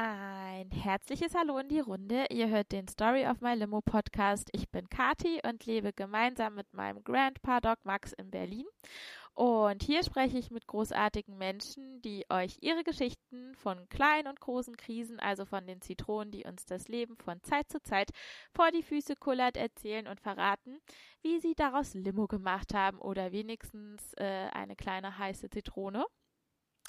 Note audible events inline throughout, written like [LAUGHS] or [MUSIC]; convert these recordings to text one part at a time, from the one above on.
Ein herzliches Hallo in die Runde. Ihr hört den Story of My Limo Podcast. Ich bin Kati und lebe gemeinsam mit meinem Grandpa Doc Max in Berlin. Und hier spreche ich mit großartigen Menschen, die euch ihre Geschichten von kleinen und großen Krisen, also von den Zitronen, die uns das Leben von Zeit zu Zeit vor die Füße kullert, erzählen und verraten, wie sie daraus Limo gemacht haben oder wenigstens äh, eine kleine heiße Zitrone.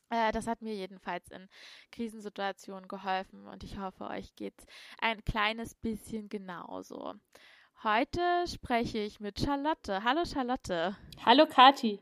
Äh, das hat mir jedenfalls in Krisensituationen geholfen und ich hoffe, euch geht's ein kleines bisschen genauso. Heute spreche ich mit Charlotte. Hallo Charlotte. Hallo Kati.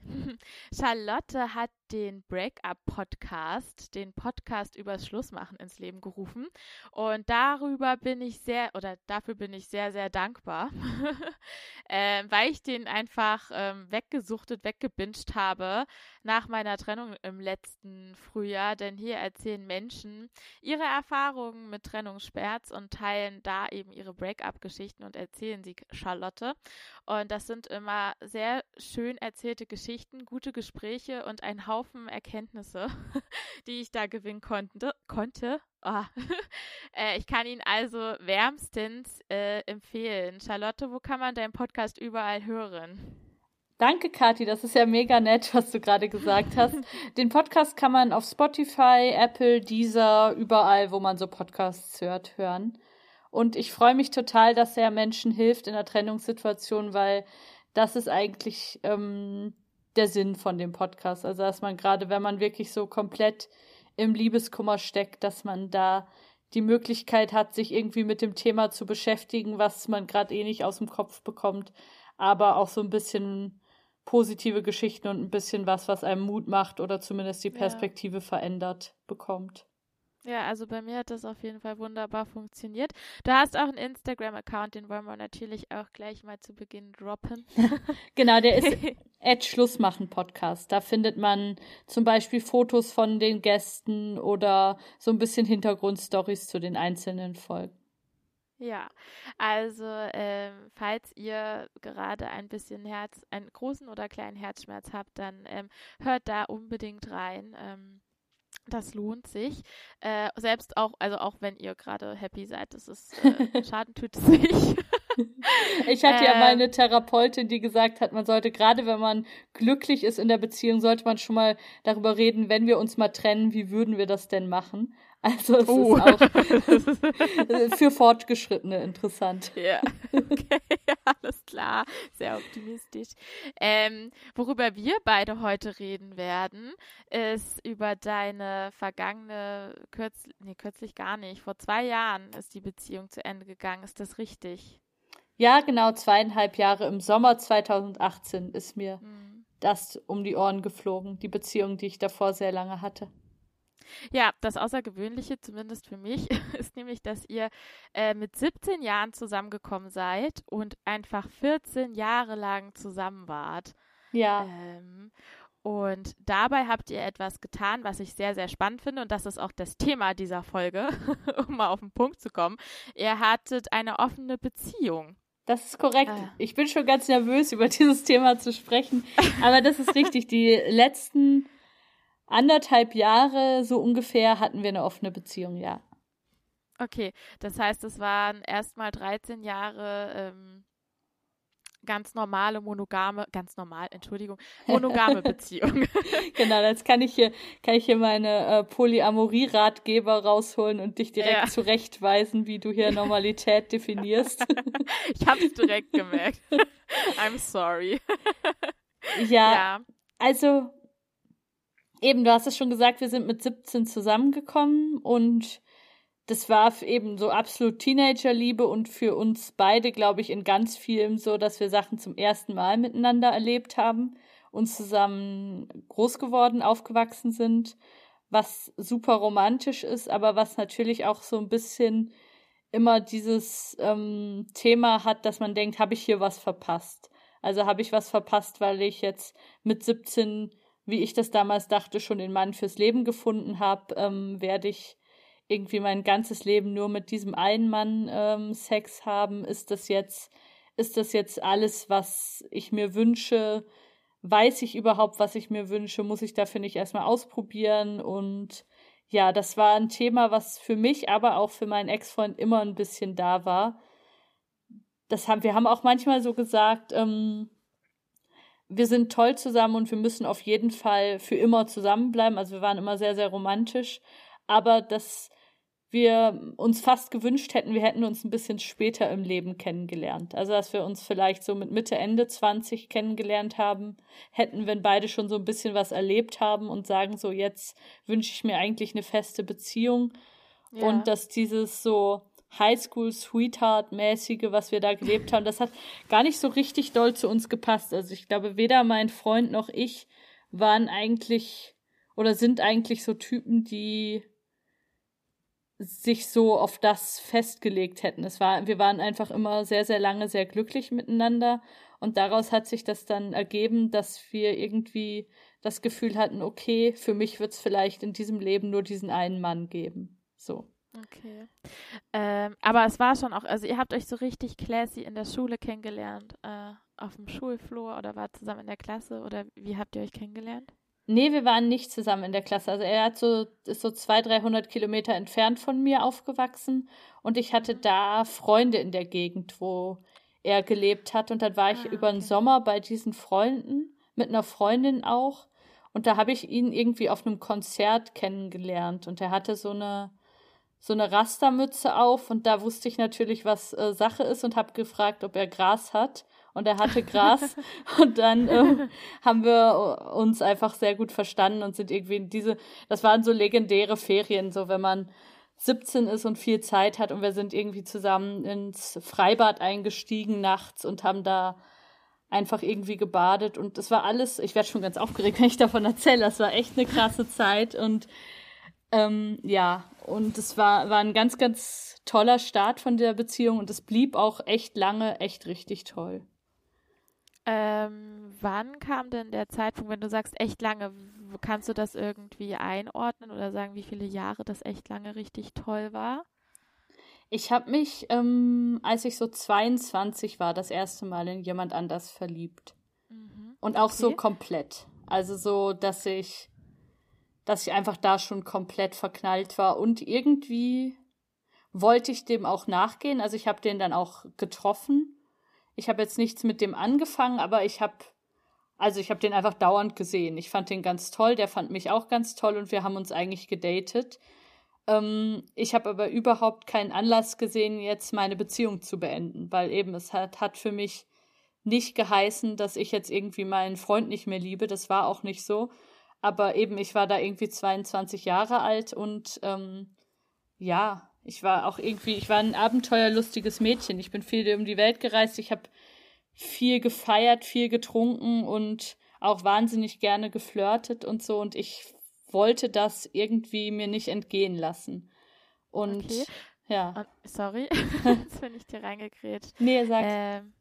[LAUGHS] Charlotte hat den Breakup-Podcast, den Podcast übers Schlussmachen ins Leben gerufen. Und darüber bin ich sehr, oder dafür bin ich sehr, sehr dankbar, [LAUGHS] äh, weil ich den einfach ähm, weggesuchtet, weggebinged habe nach meiner Trennung im letzten Frühjahr. Denn hier erzählen Menschen ihre Erfahrungen mit Trennungsschmerz und teilen da eben ihre Breakup-Geschichten und erzählen sie Charlotte. Und das sind immer sehr schön erzählte Geschichten, gute Gespräche und ein Haufen Haufen Erkenntnisse, [LAUGHS] die ich da gewinnen konnte. konnte. Oh. [LAUGHS] äh, ich kann ihn also wärmstens äh, empfehlen. Charlotte, wo kann man deinen Podcast überall hören? Danke, Kathi. Das ist ja mega nett, was du gerade gesagt hast. [LAUGHS] Den Podcast kann man auf Spotify, Apple, Deezer, überall, wo man so Podcasts hört, hören. Und ich freue mich total, dass er Menschen hilft in der Trennungssituation, weil das ist eigentlich ähm, der Sinn von dem Podcast. Also, dass man gerade, wenn man wirklich so komplett im Liebeskummer steckt, dass man da die Möglichkeit hat, sich irgendwie mit dem Thema zu beschäftigen, was man gerade eh nicht aus dem Kopf bekommt, aber auch so ein bisschen positive Geschichten und ein bisschen was, was einem Mut macht oder zumindest die Perspektive ja. verändert bekommt. Ja, also bei mir hat das auf jeden Fall wunderbar funktioniert. Du hast auch einen Instagram-Account, den wollen wir natürlich auch gleich mal zu Beginn droppen. [LAUGHS] genau, der ist [LAUGHS] Ed Schlussmachen Podcast. Da findet man zum Beispiel Fotos von den Gästen oder so ein bisschen Hintergrundstories zu den einzelnen Folgen. Ja, also ähm, falls ihr gerade ein bisschen Herz, einen großen oder kleinen Herzschmerz habt, dann ähm, hört da unbedingt rein. Ähm, das lohnt sich. Äh, selbst auch, also auch wenn ihr gerade happy seid, das ist äh, [LAUGHS] Schaden tut es nicht. [LAUGHS] ich hatte ja mal ähm. eine Therapeutin, die gesagt hat, man sollte gerade, wenn man glücklich ist in der Beziehung, sollte man schon mal darüber reden, wenn wir uns mal trennen, wie würden wir das denn machen? Also es oh. ist auch [LAUGHS] [LAUGHS] für Fortgeschrittene interessant. Ja, [LAUGHS] okay, alles klar, sehr optimistisch. Ähm, worüber wir beide heute reden werden, ist über deine vergangene, kürzlich, nee, kürzlich gar nicht, vor zwei Jahren ist die Beziehung zu Ende gegangen, ist das richtig? Ja, genau, zweieinhalb Jahre im Sommer 2018 ist mir mhm. das um die Ohren geflogen, die Beziehung, die ich davor sehr lange hatte. Ja, das Außergewöhnliche, zumindest für mich, [LAUGHS] ist nämlich, dass ihr äh, mit 17 Jahren zusammengekommen seid und einfach 14 Jahre lang zusammen wart. Ja. Ähm, und dabei habt ihr etwas getan, was ich sehr, sehr spannend finde. Und das ist auch das Thema dieser Folge, [LAUGHS] um mal auf den Punkt zu kommen. Ihr hattet eine offene Beziehung. Das ist korrekt. Ah. Ich bin schon ganz nervös, über dieses Thema zu sprechen. Aber das ist richtig. Die letzten anderthalb Jahre so ungefähr hatten wir eine offene Beziehung, ja. Okay, das heißt, es waren erstmal 13 Jahre ähm, ganz normale monogame, ganz normal, Entschuldigung, monogame [LAUGHS] Beziehung. [LAUGHS] genau, jetzt kann ich hier, kann ich hier meine äh, Polyamorie-Ratgeber rausholen und dich direkt ja. zurechtweisen, wie du hier Normalität [LAUGHS] definierst. ich habe es direkt gemerkt. I'm sorry. ja, ja, also eben, du hast es schon gesagt, wir sind mit 17 zusammengekommen und das war eben so absolut Teenagerliebe und für uns beide, glaube ich, in ganz vielem so, dass wir Sachen zum ersten Mal miteinander erlebt haben, uns zusammen groß geworden, aufgewachsen sind, was super romantisch ist, aber was natürlich auch so ein bisschen immer dieses ähm, Thema hat, dass man denkt, habe ich hier was verpasst? Also habe ich was verpasst, weil ich jetzt mit 17 wie ich das damals dachte, schon den Mann fürs Leben gefunden habe, ähm, werde ich irgendwie mein ganzes Leben nur mit diesem einen Mann ähm, Sex haben. Ist das jetzt, ist das jetzt alles, was ich mir wünsche? Weiß ich überhaupt, was ich mir wünsche? Muss ich dafür nicht erstmal ausprobieren? Und ja, das war ein Thema, was für mich, aber auch für meinen Ex-Freund immer ein bisschen da war. Das haben, wir haben auch manchmal so gesagt, ähm, wir sind toll zusammen und wir müssen auf jeden Fall für immer zusammenbleiben. Also wir waren immer sehr, sehr romantisch. Aber das wir uns fast gewünscht hätten, wir hätten uns ein bisschen später im Leben kennengelernt. Also, dass wir uns vielleicht so mit Mitte, Ende 20 kennengelernt haben, hätten, wenn beide schon so ein bisschen was erlebt haben und sagen so, jetzt wünsche ich mir eigentlich eine feste Beziehung. Ja. Und dass dieses so Highschool-Sweetheart-mäßige, was wir da gelebt haben, das hat gar nicht so richtig doll zu uns gepasst. Also, ich glaube, weder mein Freund noch ich waren eigentlich oder sind eigentlich so Typen, die sich so auf das festgelegt hätten. Es war, wir waren einfach immer sehr, sehr lange sehr glücklich miteinander und daraus hat sich das dann ergeben, dass wir irgendwie das Gefühl hatten, okay, für mich wird es vielleicht in diesem Leben nur diesen einen Mann geben. So. Okay. Ähm, aber es war schon auch, also ihr habt euch so richtig classy in der Schule kennengelernt, äh, auf dem Schulflur oder war zusammen in der Klasse oder wie habt ihr euch kennengelernt? Nee, wir waren nicht zusammen in der Klasse. Also er hat so, ist so 200, 300 Kilometer entfernt von mir aufgewachsen und ich hatte da Freunde in der Gegend, wo er gelebt hat. Und dann war ich ah, über den Sommer bei diesen Freunden, mit einer Freundin auch. Und da habe ich ihn irgendwie auf einem Konzert kennengelernt. Und er hatte so eine, so eine Rastermütze auf. Und da wusste ich natürlich, was äh, Sache ist und habe gefragt, ob er Gras hat. Und er hatte Gras. [LAUGHS] Und dann äh, haben wir uns einfach sehr gut verstanden und sind irgendwie in diese, das waren so legendäre Ferien, so wenn man 17 ist und viel Zeit hat und wir sind irgendwie zusammen ins Freibad eingestiegen nachts und haben da einfach irgendwie gebadet. Und das war alles, ich werde schon ganz aufgeregt, wenn ich davon erzähle, das war echt eine krasse Zeit. Und ähm, ja, und es war, war ein ganz, ganz toller Start von der Beziehung und es blieb auch echt lange echt richtig toll. Ähm, wann kam denn der Zeitpunkt, wenn du sagst echt lange, kannst du das irgendwie einordnen oder sagen, wie viele Jahre das echt lange richtig toll war? Ich habe mich, ähm, als ich so 22 war, das erste Mal in jemand anders verliebt. Mhm. Und auch okay. so komplett. Also so, dass ich, dass ich einfach da schon komplett verknallt war. Und irgendwie wollte ich dem auch nachgehen. Also ich habe den dann auch getroffen ich habe jetzt nichts mit dem angefangen, aber ich habe, also ich habe den einfach dauernd gesehen. Ich fand den ganz toll, der fand mich auch ganz toll und wir haben uns eigentlich gedatet. Ähm, ich habe aber überhaupt keinen Anlass gesehen, jetzt meine Beziehung zu beenden, weil eben es hat, hat für mich nicht geheißen, dass ich jetzt irgendwie meinen Freund nicht mehr liebe. Das war auch nicht so. Aber eben, ich war da irgendwie 22 Jahre alt und ähm, ja, ich war auch irgendwie, ich war ein abenteuerlustiges Mädchen. Ich bin viel um die Welt gereist. Ich habe viel gefeiert, viel getrunken und auch wahnsinnig gerne geflirtet und so. Und ich wollte das irgendwie mir nicht entgehen lassen. Und okay. ja. Und, sorry, [LAUGHS] [LAUGHS] jetzt bin ich dir reingekräht. Nee, sag. Ähm,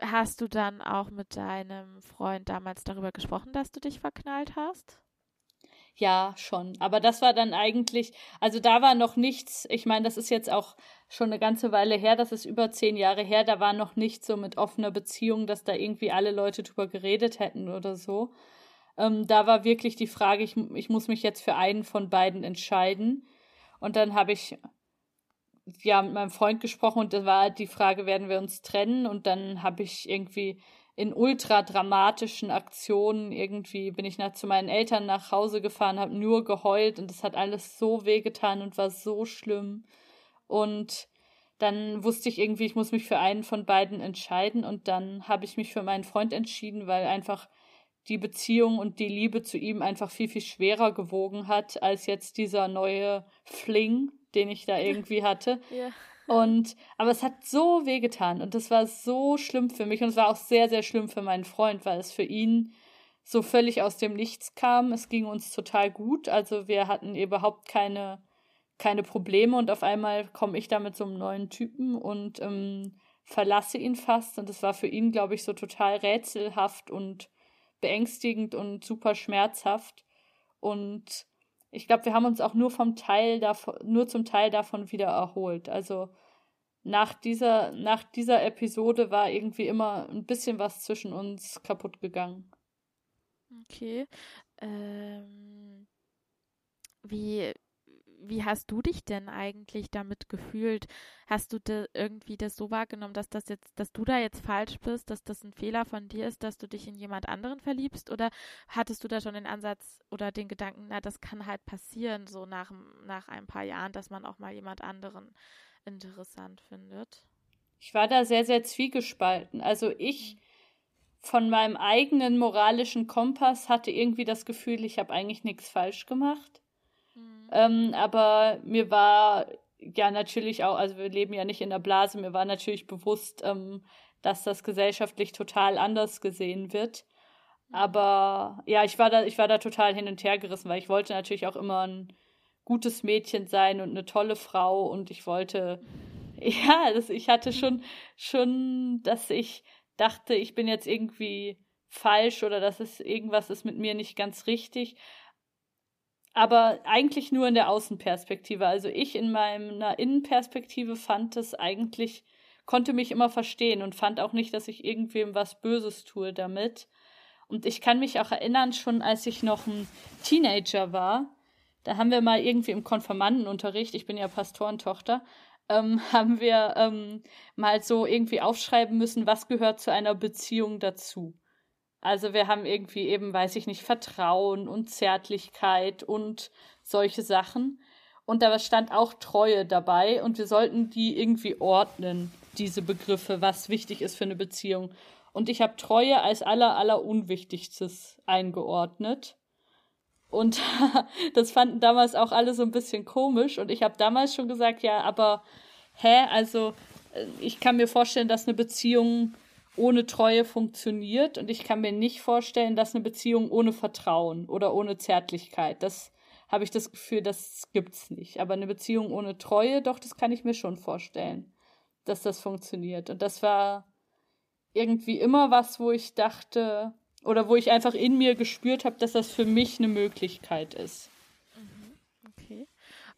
hast du dann auch mit deinem Freund damals darüber gesprochen, dass du dich verknallt hast? Ja, schon. Aber das war dann eigentlich, also da war noch nichts, ich meine, das ist jetzt auch schon eine ganze Weile her, das ist über zehn Jahre her, da war noch nichts so mit offener Beziehung, dass da irgendwie alle Leute drüber geredet hätten oder so. Ähm, da war wirklich die Frage, ich, ich muss mich jetzt für einen von beiden entscheiden. Und dann habe ich ja mit meinem Freund gesprochen und da war die Frage, werden wir uns trennen? Und dann habe ich irgendwie in ultra dramatischen Aktionen irgendwie bin ich nach, zu meinen Eltern nach Hause gefahren, habe nur geheult und es hat alles so wehgetan und war so schlimm. Und dann wusste ich irgendwie, ich muss mich für einen von beiden entscheiden und dann habe ich mich für meinen Freund entschieden, weil einfach die Beziehung und die Liebe zu ihm einfach viel, viel schwerer gewogen hat als jetzt dieser neue Fling, den ich da irgendwie hatte. [LAUGHS] ja. Und, aber es hat so wehgetan und das war so schlimm für mich und es war auch sehr, sehr schlimm für meinen Freund, weil es für ihn so völlig aus dem Nichts kam. Es ging uns total gut, also wir hatten überhaupt keine, keine Probleme und auf einmal komme ich da mit so einem neuen Typen und ähm, verlasse ihn fast und es war für ihn, glaube ich, so total rätselhaft und beängstigend und super schmerzhaft und ich glaube, wir haben uns auch nur vom Teil davon, nur zum Teil davon wieder erholt. Also nach dieser, nach dieser Episode war irgendwie immer ein bisschen was zwischen uns kaputt gegangen. Okay. Ähm, wie, wie hast du dich denn eigentlich damit gefühlt? Hast du de, irgendwie das so wahrgenommen, dass das jetzt, dass du da jetzt falsch bist, dass das ein Fehler von dir ist, dass du dich in jemand anderen verliebst? Oder hattest du da schon den Ansatz oder den Gedanken, na, das kann halt passieren, so nach, nach ein paar Jahren, dass man auch mal jemand anderen interessant findet? Ich war da sehr, sehr zwiegespalten. Also ich mhm. von meinem eigenen moralischen Kompass hatte irgendwie das Gefühl, ich habe eigentlich nichts falsch gemacht. Ähm, aber mir war ja natürlich auch, also wir leben ja nicht in der Blase, mir war natürlich bewusst, ähm, dass das gesellschaftlich total anders gesehen wird. Aber ja, ich war da, ich war da total hin und her gerissen, weil ich wollte natürlich auch immer ein gutes Mädchen sein und eine tolle Frau und ich wollte, [LAUGHS] ja, das, ich hatte schon, schon, dass ich dachte, ich bin jetzt irgendwie falsch oder dass es irgendwas ist mit mir nicht ganz richtig aber eigentlich nur in der Außenperspektive. Also ich in meiner Innenperspektive fand es eigentlich, konnte mich immer verstehen und fand auch nicht, dass ich irgendwem was Böses tue damit. Und ich kann mich auch erinnern, schon als ich noch ein Teenager war, da haben wir mal irgendwie im Konfirmandenunterricht, ich bin ja Pastorentochter, ähm, [LAUGHS] haben wir ähm, mal so irgendwie aufschreiben müssen, was gehört zu einer Beziehung dazu. Also wir haben irgendwie eben, weiß ich nicht, Vertrauen und Zärtlichkeit und solche Sachen. Und da stand auch Treue dabei und wir sollten die irgendwie ordnen, diese Begriffe, was wichtig ist für eine Beziehung. Und ich habe Treue als aller, aller Unwichtigstes eingeordnet. Und [LAUGHS] das fanden damals auch alle so ein bisschen komisch. Und ich habe damals schon gesagt, ja, aber hä, also äh, ich kann mir vorstellen, dass eine Beziehung ohne Treue funktioniert und ich kann mir nicht vorstellen, dass eine Beziehung ohne Vertrauen oder ohne Zärtlichkeit, das habe ich das Gefühl, das gibt's nicht. Aber eine Beziehung ohne Treue, doch, das kann ich mir schon vorstellen, dass das funktioniert. Und das war irgendwie immer was, wo ich dachte, oder wo ich einfach in mir gespürt habe, dass das für mich eine Möglichkeit ist. Mhm, okay.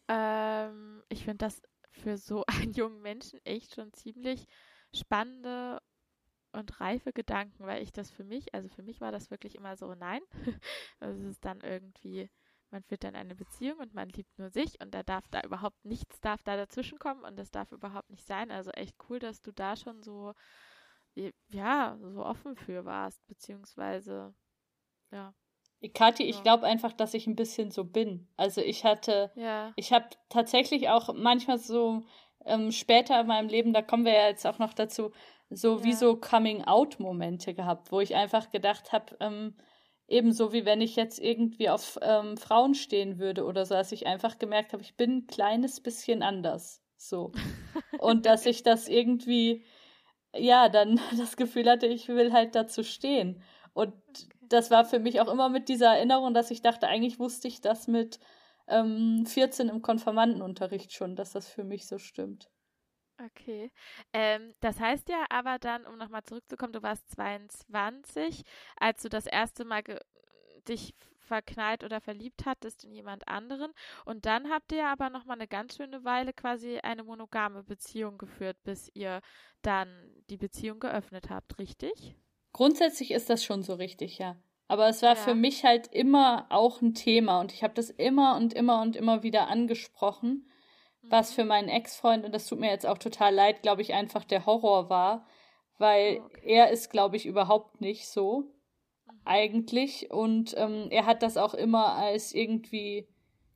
Ähm, ich finde das für so [LAUGHS] einen jungen Menschen echt schon ziemlich spannende und reife Gedanken, weil ich das für mich, also für mich war das wirklich immer so, nein, [LAUGHS] also es ist dann irgendwie, man führt dann eine Beziehung und man liebt nur sich und da darf da überhaupt nichts darf da dazwischen kommen und das darf überhaupt nicht sein. Also echt cool, dass du da schon so, ja, so offen für warst, beziehungsweise, ja. Kathi, ich glaube einfach, dass ich ein bisschen so bin. Also ich hatte, ja. ich habe tatsächlich auch manchmal so ähm, später in meinem Leben, da kommen wir ja jetzt auch noch dazu, so ja. wie so Coming-out-Momente gehabt, wo ich einfach gedacht habe, ähm, ebenso wie wenn ich jetzt irgendwie auf ähm, Frauen stehen würde oder so, dass ich einfach gemerkt habe, ich bin ein kleines bisschen anders. So. [LAUGHS] Und dass ich das irgendwie, ja, dann [LAUGHS] das Gefühl hatte, ich will halt dazu stehen. Und das war für mich auch immer mit dieser Erinnerung, dass ich dachte, eigentlich wusste ich das mit ähm, 14 im Konfirmandenunterricht schon, dass das für mich so stimmt. Okay. Ähm, das heißt ja aber dann, um nochmal zurückzukommen, du warst 22, als du das erste Mal dich verknallt oder verliebt hattest in jemand anderen. Und dann habt ihr aber nochmal eine ganz schöne Weile quasi eine monogame Beziehung geführt, bis ihr dann die Beziehung geöffnet habt, richtig? Grundsätzlich ist das schon so richtig, ja. Aber es war ja. für mich halt immer auch ein Thema und ich habe das immer und immer und immer wieder angesprochen was für meinen Ex-Freund, und das tut mir jetzt auch total leid, glaube ich, einfach der Horror war, weil okay. er ist, glaube ich, überhaupt nicht so mhm. eigentlich und ähm, er hat das auch immer als irgendwie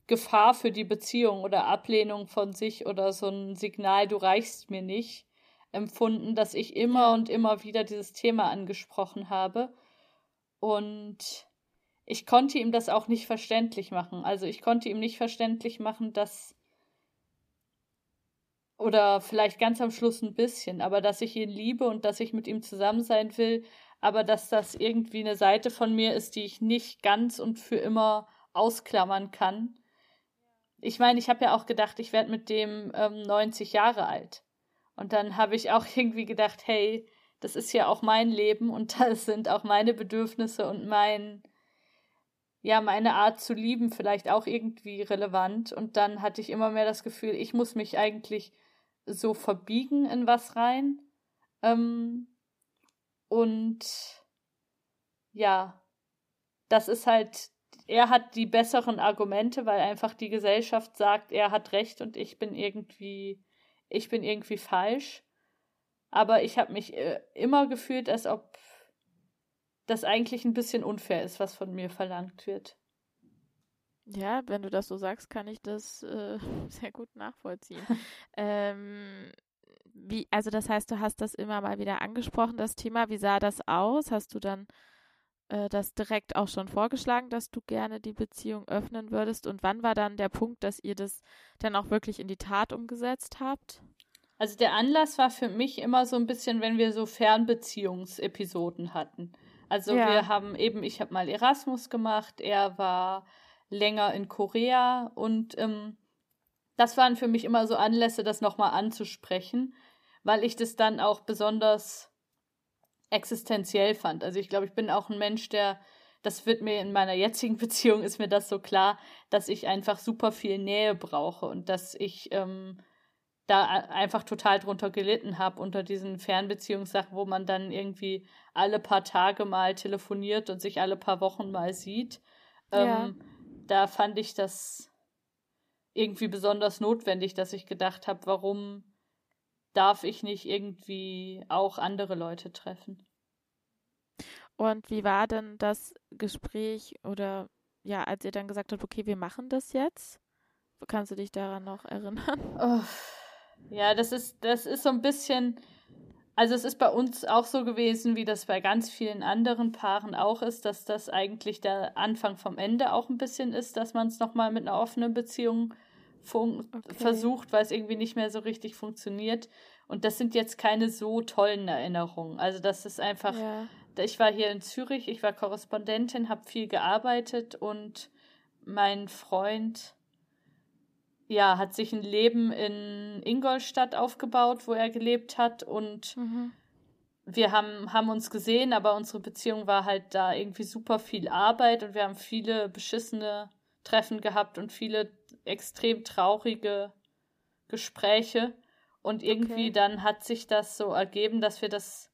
Gefahr für die Beziehung oder Ablehnung von sich oder so ein Signal, du reichst mir nicht, empfunden, dass ich immer und immer wieder dieses Thema angesprochen habe und ich konnte ihm das auch nicht verständlich machen. Also ich konnte ihm nicht verständlich machen, dass oder vielleicht ganz am Schluss ein bisschen, aber dass ich ihn liebe und dass ich mit ihm zusammen sein will, aber dass das irgendwie eine Seite von mir ist, die ich nicht ganz und für immer ausklammern kann. Ich meine, ich habe ja auch gedacht, ich werde mit dem ähm, 90 Jahre alt. Und dann habe ich auch [LAUGHS] irgendwie gedacht, hey, das ist ja auch mein Leben und [LAUGHS] das sind auch meine Bedürfnisse und mein, ja, meine Art zu lieben vielleicht auch irgendwie relevant. Und dann hatte ich immer mehr das Gefühl, ich muss mich eigentlich so verbiegen in was rein. Ähm, und ja, das ist halt er hat die besseren Argumente, weil einfach die Gesellschaft sagt, er hat recht und ich bin irgendwie, ich bin irgendwie falsch. Aber ich habe mich äh, immer gefühlt, als ob das eigentlich ein bisschen unfair ist, was von mir verlangt wird. Ja, wenn du das so sagst, kann ich das äh, [LAUGHS] sehr gut nachvollziehen. [LAUGHS] ähm, wie, also das heißt, du hast das immer mal wieder angesprochen, das Thema. Wie sah das aus? Hast du dann äh, das direkt auch schon vorgeschlagen, dass du gerne die Beziehung öffnen würdest? Und wann war dann der Punkt, dass ihr das dann auch wirklich in die Tat umgesetzt habt? Also der Anlass war für mich immer so ein bisschen, wenn wir so Fernbeziehungsepisoden hatten. Also ja. wir haben eben, ich habe mal Erasmus gemacht, er war länger in Korea und ähm, das waren für mich immer so Anlässe, das nochmal anzusprechen, weil ich das dann auch besonders existenziell fand. Also ich glaube, ich bin auch ein Mensch, der, das wird mir in meiner jetzigen [LAUGHS] Beziehung, ist mir das so klar, dass ich einfach super viel Nähe brauche und dass ich ähm, da einfach total drunter gelitten habe unter diesen Fernbeziehungssachen, wo man dann irgendwie alle paar Tage mal telefoniert und sich alle paar Wochen mal sieht. Ja. Ähm, da fand ich das irgendwie besonders notwendig, dass ich gedacht habe, warum darf ich nicht irgendwie auch andere Leute treffen? Und wie war denn das Gespräch oder ja, als ihr dann gesagt habt, okay, wir machen das jetzt? Kannst du dich daran noch erinnern? Oh, ja, das ist, das ist so ein bisschen, also es ist bei uns auch so gewesen, wie das bei ganz vielen anderen Paaren auch ist, dass das eigentlich der Anfang vom Ende auch ein bisschen ist, dass man es nochmal mit einer offenen Beziehung okay. versucht, weil es irgendwie nicht mehr so richtig funktioniert. Und das sind jetzt keine so tollen Erinnerungen. Also das ist einfach, ja. ich war hier in Zürich, ich war Korrespondentin, habe viel gearbeitet und mein Freund ja, hat sich ein Leben in Ingolstadt aufgebaut, wo er gelebt hat und mhm. wir haben, haben uns gesehen, aber unsere Beziehung war halt da irgendwie super viel Arbeit und wir haben viele beschissene Treffen gehabt und viele extrem traurige Gespräche und irgendwie okay. dann hat sich das so ergeben, dass wir das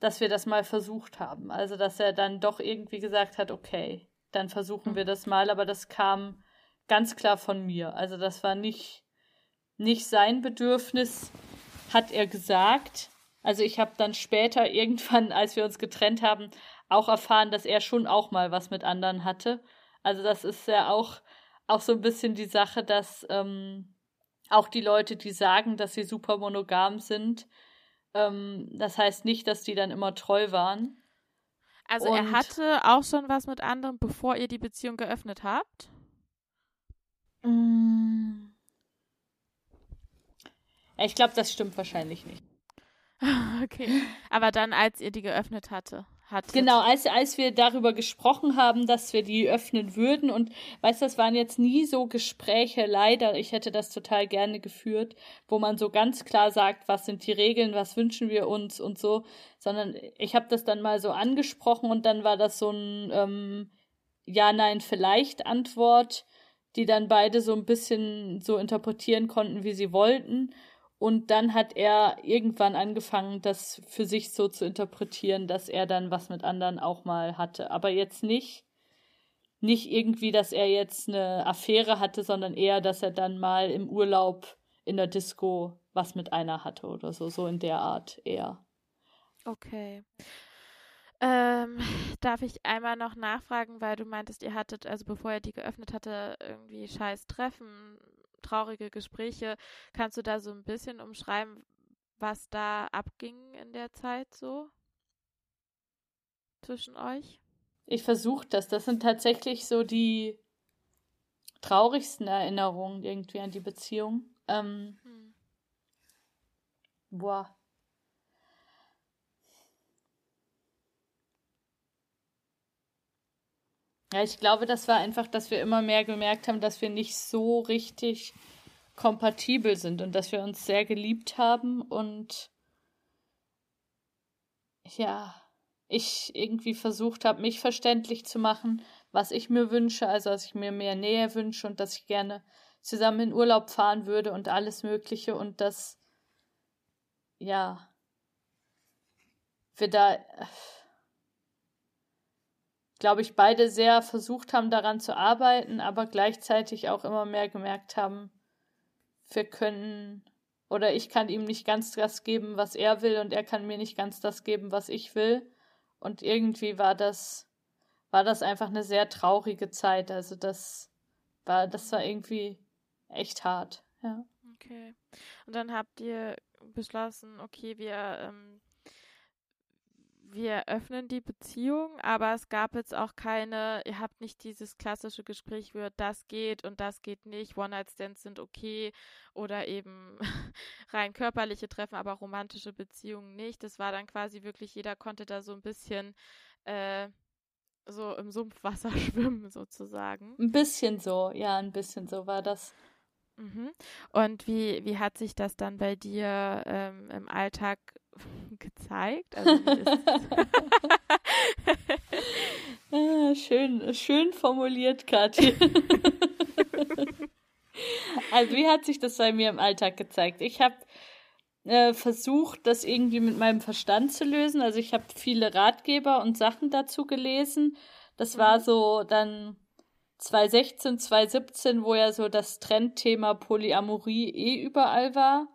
dass wir das mal versucht haben. Also, dass er dann doch irgendwie gesagt hat, okay, dann versuchen mhm. wir das mal, aber das kam ganz klar von mir. Also das war nicht, nicht sein Bedürfnis, hat er gesagt. Also ich habe dann später [LAUGHS] irgendwann, als wir uns getrennt haben, auch erfahren, dass er schon auch mal was mit anderen hatte. Also das ist ja auch, auch so ein bisschen die Sache, dass ähm, auch die Leute, die sagen, dass sie super monogam sind, ähm, das heißt nicht, dass die dann immer treu waren. Also Und er hatte auch schon was mit anderen, bevor ihr die Beziehung geöffnet habt? Mm. Ich glaube, das stimmt wahrscheinlich nicht. [LAUGHS] okay. Aber dann, als ihr die geöffnet hatte, hattet. Genau, als, als wir darüber gesprochen haben, dass wir die öffnen würden und weißt du, das waren jetzt nie so Gespräche, leider, ich hätte das total gerne geführt, wo man so ganz klar sagt, was sind die Regeln, was wünschen wir uns und so, sondern ich habe das dann mal so angesprochen und dann war das so ein ähm, Ja, nein, vielleicht Antwort die dann beide so ein bisschen so interpretieren konnten, wie sie wollten. Und dann hat er irgendwann angefangen, das für sich so zu interpretieren, dass er dann was mit anderen auch mal hatte. Aber jetzt nicht, nicht irgendwie, dass er jetzt eine Affäre hatte, sondern eher, dass er dann mal im Urlaub in der Disco was mit einer hatte oder so, so in der Art eher. Okay. Ähm, [SIGHS] darf ich einmal noch nachfragen, weil du meintest, ihr hattet, also bevor er die geöffnet hatte, irgendwie scheiß Treffen, traurige Gespräche. Kannst du da so ein bisschen umschreiben, was da abging in der Zeit so zwischen euch? Ich versuche das. Das sind tatsächlich so die traurigsten Erinnerungen irgendwie an die Beziehung. Ähm, hm. Boah. Ja, ich glaube, das war einfach, dass wir immer mehr gemerkt haben, dass wir nicht so richtig kompatibel sind und dass wir uns sehr geliebt haben und ja, ich irgendwie versucht habe, mich verständlich zu machen, was ich mir wünsche, also dass ich mir mehr Nähe wünsche und dass ich gerne zusammen in Urlaub fahren würde und alles Mögliche und dass ja wir da glaube ich, beide sehr versucht haben, daran zu arbeiten, aber gleichzeitig auch immer mehr gemerkt haben, wir können oder ich kann ihm nicht ganz das geben, was er will, und er kann mir nicht ganz das geben, was ich will. Und irgendwie war das, war das einfach eine sehr traurige Zeit. Also das war, das war irgendwie echt hart, ja. Okay. Und dann habt ihr beschlossen, okay, wir ähm, wir öffnen die Beziehung, aber es gab jetzt auch keine, ihr habt nicht dieses klassische Gespräch, wo das geht und das geht nicht, One-Night-Stands sind okay oder eben [LAUGHS] rein körperliche Treffen, aber romantische Beziehungen nicht. Das war dann quasi wirklich, jeder konnte da so ein bisschen äh, so im Sumpfwasser [LAUGHS] schwimmen sozusagen. Ein bisschen so, ja, ein bisschen so war das. Mhm. Und wie, wie hat sich das dann bei dir ähm, im Alltag [LAUGHS] gezeigt? Also [LAUGHS] ah, schön, schön formuliert, Kathi. [LAUGHS] also wie hat sich das bei mir im Alltag gezeigt? Ich habe äh, versucht, das irgendwie mit meinem Verstand zu lösen. Also ich habe viele Ratgeber und Sachen dazu gelesen. Das war mhm. so dann 2016, 2017, wo ja so das Trendthema Polyamorie eh überall war.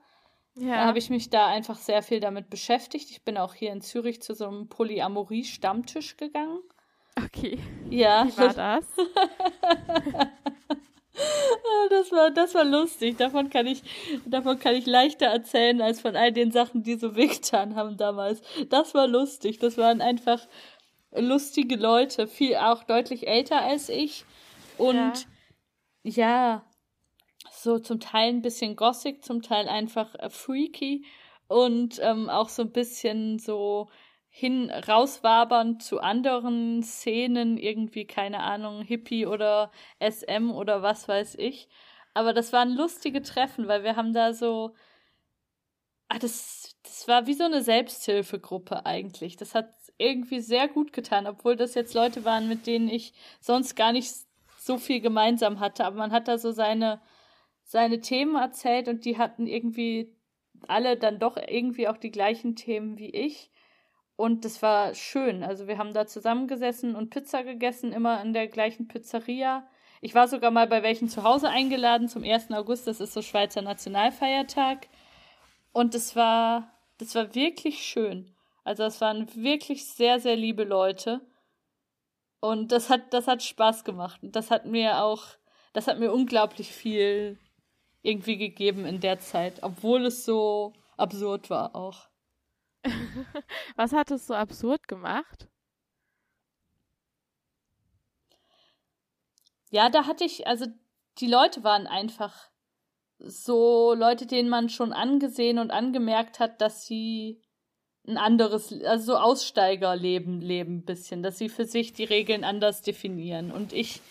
Ja. Da habe ich mich da einfach sehr viel damit beschäftigt. Ich bin auch hier in Zürich zu so einem Polyamorie-Stammtisch gegangen. Okay. Ja. Wie war das? [LAUGHS] das war, das war lustig. Davon kann ich, davon kann ich leichter erzählen als von all den Sachen, die so wehgetan haben damals. Das war lustig. Das waren einfach lustige Leute, viel auch deutlich älter als ich. Und ja, ja so zum Teil ein bisschen gossig, zum Teil einfach äh, freaky und ähm, auch so ein bisschen so hin rauswabern zu anderen Szenen, irgendwie, keine Ahnung, Hippie oder SM oder was weiß ich. Aber das waren lustige Treffen, weil wir haben da so. Ah, das, das war wie so eine Selbsthilfegruppe eigentlich. Das hat irgendwie sehr gut getan, obwohl das jetzt Leute waren, mit denen ich sonst gar nicht so viel gemeinsam hatte. Aber man hat da so seine, seine Themen erzählt und die hatten irgendwie alle dann doch irgendwie auch die gleichen Themen wie ich. Und das war schön. Also wir haben da zusammengesessen und Pizza gegessen, immer in der gleichen Pizzeria. Ich war sogar mal bei welchen zu Hause eingeladen zum 1. August, das ist so Schweizer Nationalfeiertag. Und das war, das war wirklich schön. Also es waren wirklich sehr, sehr liebe Leute. Und das hat, das hat Spaß gemacht. Und das hat mir auch, das hat mir unglaublich viel irgendwie gegeben in der Zeit, obwohl es so absurd war auch. [LAUGHS] Was hat es so absurd gemacht? Ja, da hatte ich, also die Leute waren einfach so Leute, denen man schon angesehen und angemerkt hat, dass sie ein anderes, also so Aussteigerleben leben ein bisschen, dass sie für sich die Regeln anders definieren. Und ich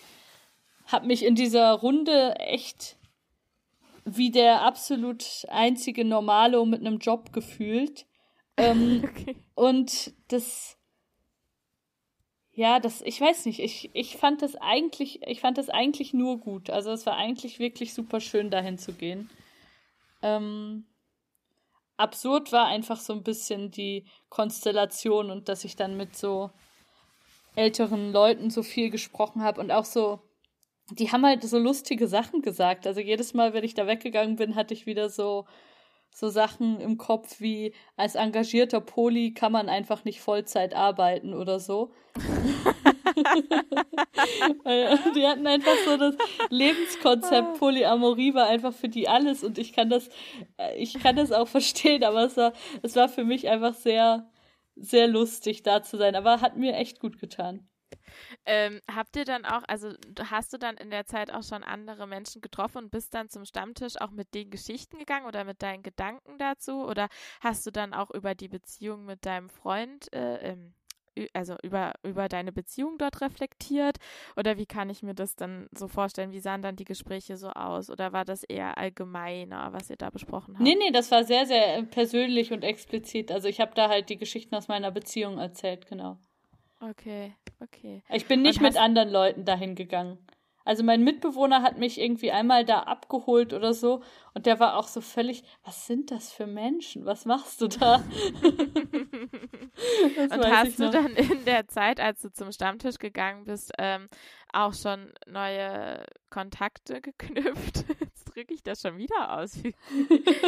habe mich in dieser Runde echt wie der absolut einzige Normalo mit einem Job gefühlt. Ähm, [LAUGHS] okay. Und das, ja, das, ich weiß nicht, ich, ich fand das eigentlich, ich fand das eigentlich nur gut. Also es war eigentlich wirklich super schön, dahin zu gehen. Ähm, absurd war einfach so ein bisschen die Konstellation und dass ich dann mit so älteren Leuten so viel gesprochen habe und auch so die haben halt so lustige Sachen gesagt. Also jedes Mal, wenn ich da weggegangen bin, hatte ich wieder so so Sachen im Kopf wie als engagierter Poli kann man einfach nicht Vollzeit arbeiten oder so. [LAUGHS] die hatten einfach so das Lebenskonzept Polyamorie war einfach für die alles und ich kann das äh, ich kann das auch verstehen, aber es war es war für mich einfach sehr sehr lustig da zu sein, aber hat mir echt gut getan. Ähm, habt ihr dann auch, also hast du dann in der Zeit auch schon andere Menschen getroffen und bist dann zum Stammtisch auch mit den Geschichten gegangen oder mit deinen Gedanken dazu? Oder hast du dann auch über die Beziehung mit deinem Freund, äh, also über, über deine Beziehung dort reflektiert? Oder wie kann ich mir das dann so vorstellen? Wie sahen dann die Gespräche so aus? Oder war das eher allgemeiner, was ihr da besprochen habt? Nee, nee, das war sehr, sehr persönlich und explizit. Also ich habe da halt die Geschichten aus meiner Beziehung erzählt, genau. Okay, okay. Ich bin nicht mit anderen Leuten dahin gegangen. Also mein Mitbewohner hat mich irgendwie einmal da abgeholt oder so und der war auch so völlig, was sind das für Menschen? Was machst du da? [LAUGHS] und hast du dann in der Zeit, als du zum Stammtisch gegangen bist, ähm, auch schon neue Kontakte geknüpft? [LAUGHS] Drücke ich das schon wieder aus, [LAUGHS] wie,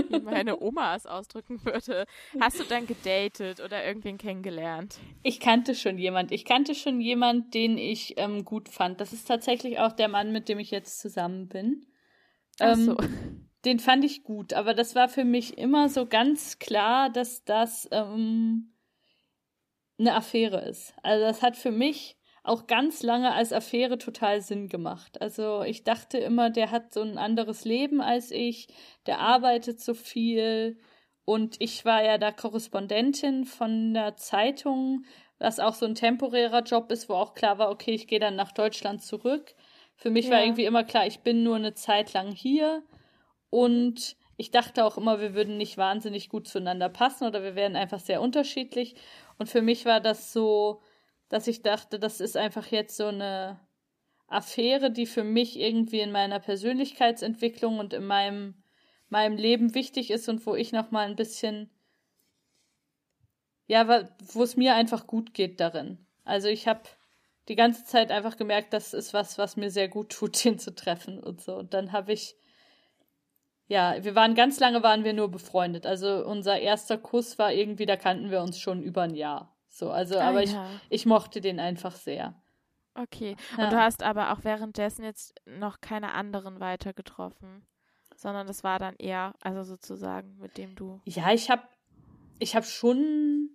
wie [LAUGHS] meine Oma es ausdrücken würde. Hast du dann gedatet oder irgendwen kennengelernt? Ich kannte schon jemand. Ich kannte schon jemand, den ich ähm, gut fand. Das ist tatsächlich auch der Mann, mit dem ich jetzt zusammen bin. Ach so. Ähm, den fand ich gut, aber das war für mich immer so ganz klar, dass das ähm, eine Affäre ist. Also das hat für mich auch ganz lange als Affäre total Sinn gemacht. Also ich dachte immer, der hat so ein anderes Leben als ich, der arbeitet so viel und ich war ja da Korrespondentin von der Zeitung, was auch so ein temporärer Job ist, wo auch klar war, okay, ich gehe dann nach Deutschland zurück. Für mich ja. war irgendwie immer klar, ich bin nur eine Zeit lang hier und ich dachte auch immer, wir würden nicht wahnsinnig gut zueinander passen oder wir wären einfach sehr unterschiedlich. Und für mich war das so, dass ich dachte, das ist einfach jetzt so eine Affäre, die für mich irgendwie in meiner Persönlichkeitsentwicklung und in meinem, meinem Leben wichtig ist und wo ich nochmal ein bisschen, ja, wo es mir einfach gut geht darin. Also ich habe die ganze Zeit einfach gemerkt, das ist was, was mir sehr gut tut, [LAUGHS] den zu treffen und so. Und dann habe ich ja, wir waren ganz lange waren wir nur befreundet. Also unser erster Kuss war irgendwie, da kannten wir uns schon über ein Jahr. So, also, ah, aber ja. ich, ich mochte den einfach sehr. Okay. Ja. Und du hast aber auch währenddessen jetzt noch keine anderen weiter getroffen, sondern das war dann eher, also sozusagen, mit dem du. Ja, ich habe ich habe schon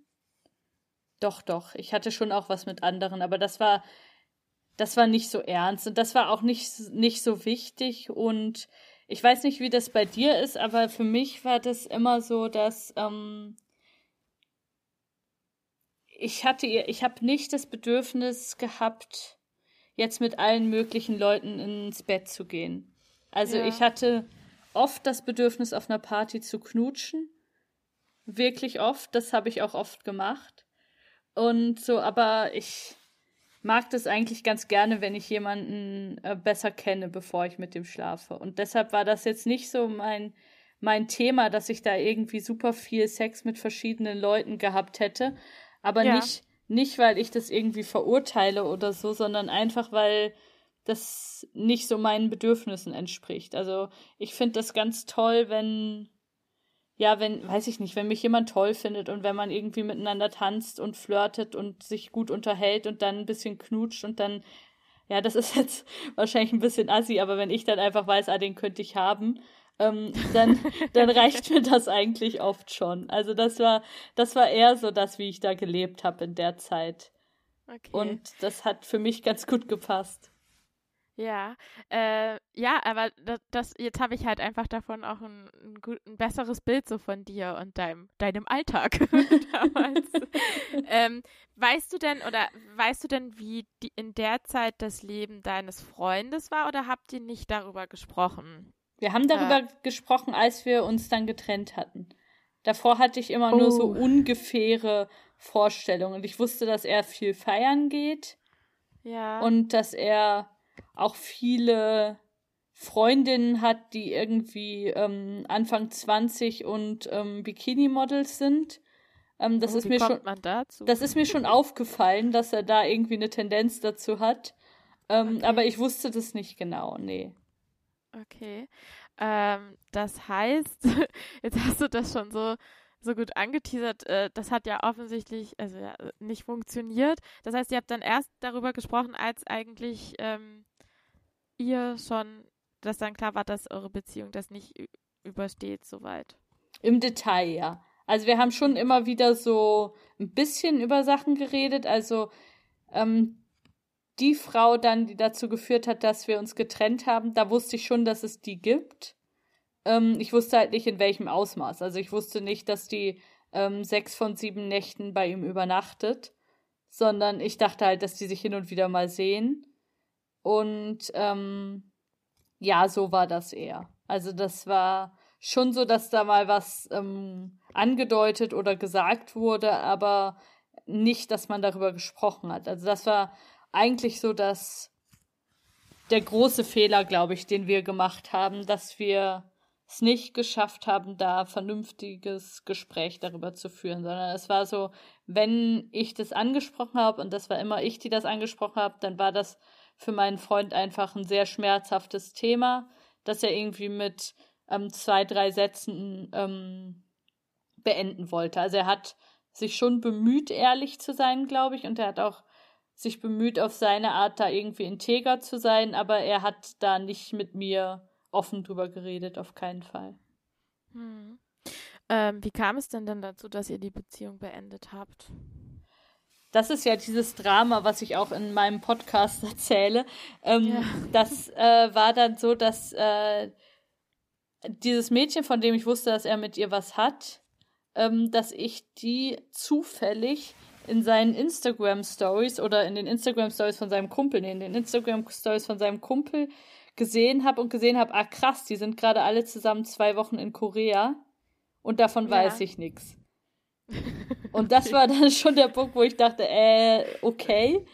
doch, doch. Ich hatte schon auch was mit anderen, aber das war das war nicht so ernst und das war auch nicht nicht so wichtig und ich weiß nicht, wie das bei dir ist, aber für mich war das immer so, dass ähm, ich hatte, ich habe nicht das Bedürfnis gehabt, jetzt mit allen möglichen Leuten ins Bett zu gehen. Also ja. ich hatte oft das Bedürfnis, auf einer Party zu knutschen. Wirklich oft. Das habe ich auch oft gemacht. Und so, aber ich mag das eigentlich ganz gerne, wenn ich jemanden äh, besser kenne, bevor ich mit dem schlafe. Und deshalb war das jetzt nicht so mein, mein Thema, dass ich da irgendwie super viel Sex mit verschiedenen Leuten gehabt hätte. Aber ja. nicht, nicht, weil ich das irgendwie verurteile oder so, sondern einfach, weil das nicht so meinen Bedürfnissen entspricht. Also ich finde das ganz toll, wenn ja, wenn, weiß ich nicht, wenn mich jemand toll findet und wenn man irgendwie miteinander tanzt und flirtet und sich gut unterhält und dann ein bisschen knutscht und dann, ja, das ist [LAUGHS] jetzt wahrscheinlich ein bisschen assi, aber wenn ich dann einfach weiß, ah, den könnte ich haben, ähm, dann, dann reicht mir das eigentlich oft schon. Also das war, das war eher so das, wie ich da gelebt habe in der Zeit. Okay. Und das hat für mich ganz gut gepasst. Ja, äh, ja, aber das, das jetzt habe ich halt einfach davon auch ein, ein, gut, ein, besseres Bild so von dir und deinem, deinem Alltag [LAUGHS] damals. ähm, weißt du denn oder weißt du denn, wie die, in der Zeit das Leben deines Freundes war oder habt ihr nicht darüber gesprochen? Wir haben darüber äh, gesprochen, als wir uns dann getrennt hatten. Davor hatte ich immer oh. nur so oh. ungefähre Vorstellungen. Ich wusste, dass er viel feiern geht. Ja. Und dass er auch viele Freundinnen hat, die irgendwie ähm, Anfang 20 und ähm, Bikini-Models sind. Ähm, das oh, ist mir schon, Das ist mir schon aufgefallen, dass er da irgendwie eine Tendenz dazu hat. Ähm, okay. Aber ich wusste das nicht genau, nee. Okay. Ähm, das heißt, [LAUGHS] jetzt hast du das schon so so gut angeteasert, äh, das hat ja offensichtlich also ja, nicht funktioniert. Das heißt, ihr habt dann erst darüber gesprochen, als eigentlich ähm, ihr schon, dass dann klar war, dass eure Beziehung das nicht übersteht, soweit? Im Detail, ja. Also wir haben schon immer wieder so ein bisschen über Sachen geredet. Also ähm, die Frau dann, die dazu geführt hat, dass wir uns getrennt haben, da wusste ich schon, dass es die gibt. Ähm, ich wusste halt nicht, in welchem Ausmaß. Also ich wusste nicht, dass die ähm, sechs von sieben Nächten bei ihm übernachtet, sondern ich dachte halt, dass die sich hin und wieder mal sehen. Und ähm, ja, so war das eher. Also das war schon so, dass da mal was ähm, angedeutet oder gesagt wurde, aber nicht, dass man darüber gesprochen hat. Also das war eigentlich so das, der große Fehler, glaube ich, den wir gemacht haben, dass wir es nicht geschafft haben, da vernünftiges Gespräch darüber zu führen, sondern es war so, wenn ich das angesprochen habe und das war immer ich, die das angesprochen habe, dann war das für meinen Freund einfach ein sehr schmerzhaftes Thema, dass er irgendwie mit ähm, zwei, drei Sätzen ähm, beenden wollte. Also er hat sich schon bemüht, ehrlich zu sein, glaube ich, und er hat auch sich bemüht, auf seine Art da irgendwie integer zu sein, aber er hat da nicht mit mir offen drüber geredet, auf keinen Fall. Hm. Ähm, wie kam es denn dann dazu, dass ihr die Beziehung beendet habt? Das ist ja dieses Drama, was ich auch in meinem Podcast [LAUGHS] erzähle. Ähm, ja. Das äh, war dann so, dass äh, dieses Mädchen, von dem ich wusste, dass er mit ihr was hat, ähm, dass ich die zufällig in seinen Instagram Stories oder in den Instagram Stories von seinem Kumpel, nee, in den Instagram Stories von seinem Kumpel gesehen habe und gesehen habe, ah krass, die sind gerade alle zusammen zwei Wochen in Korea und davon ja. weiß ich nichts. [LAUGHS] Und das war dann schon der Punkt, wo ich dachte, äh, okay.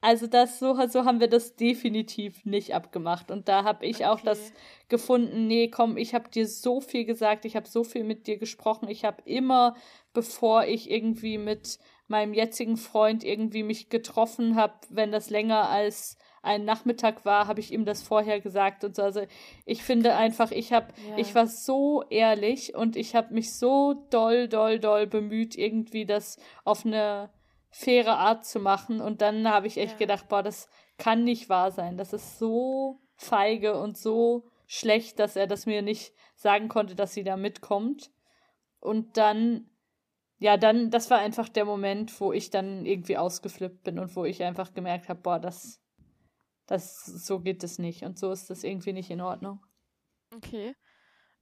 Also das so, so haben wir das definitiv nicht abgemacht. Und da habe ich okay. auch das gefunden, nee, komm, ich habe dir so viel gesagt, ich habe so viel mit dir gesprochen, ich habe immer, bevor ich irgendwie mit meinem jetzigen Freund irgendwie mich getroffen habe, wenn das länger als ein Nachmittag war, habe ich ihm das vorher gesagt und so. Also ich finde einfach, ich habe, ja. ich war so ehrlich und ich habe mich so doll, doll, doll bemüht, irgendwie das auf eine faire Art zu machen. Und dann habe ich echt ja. gedacht, boah, das kann nicht wahr sein. Das ist so feige und so schlecht, dass er das mir nicht sagen konnte, dass sie da mitkommt. Und dann ja, dann, das war einfach der Moment, wo ich dann irgendwie ausgeflippt bin und wo ich einfach gemerkt habe, boah, das, das, so geht es nicht und so ist das irgendwie nicht in Ordnung. Okay.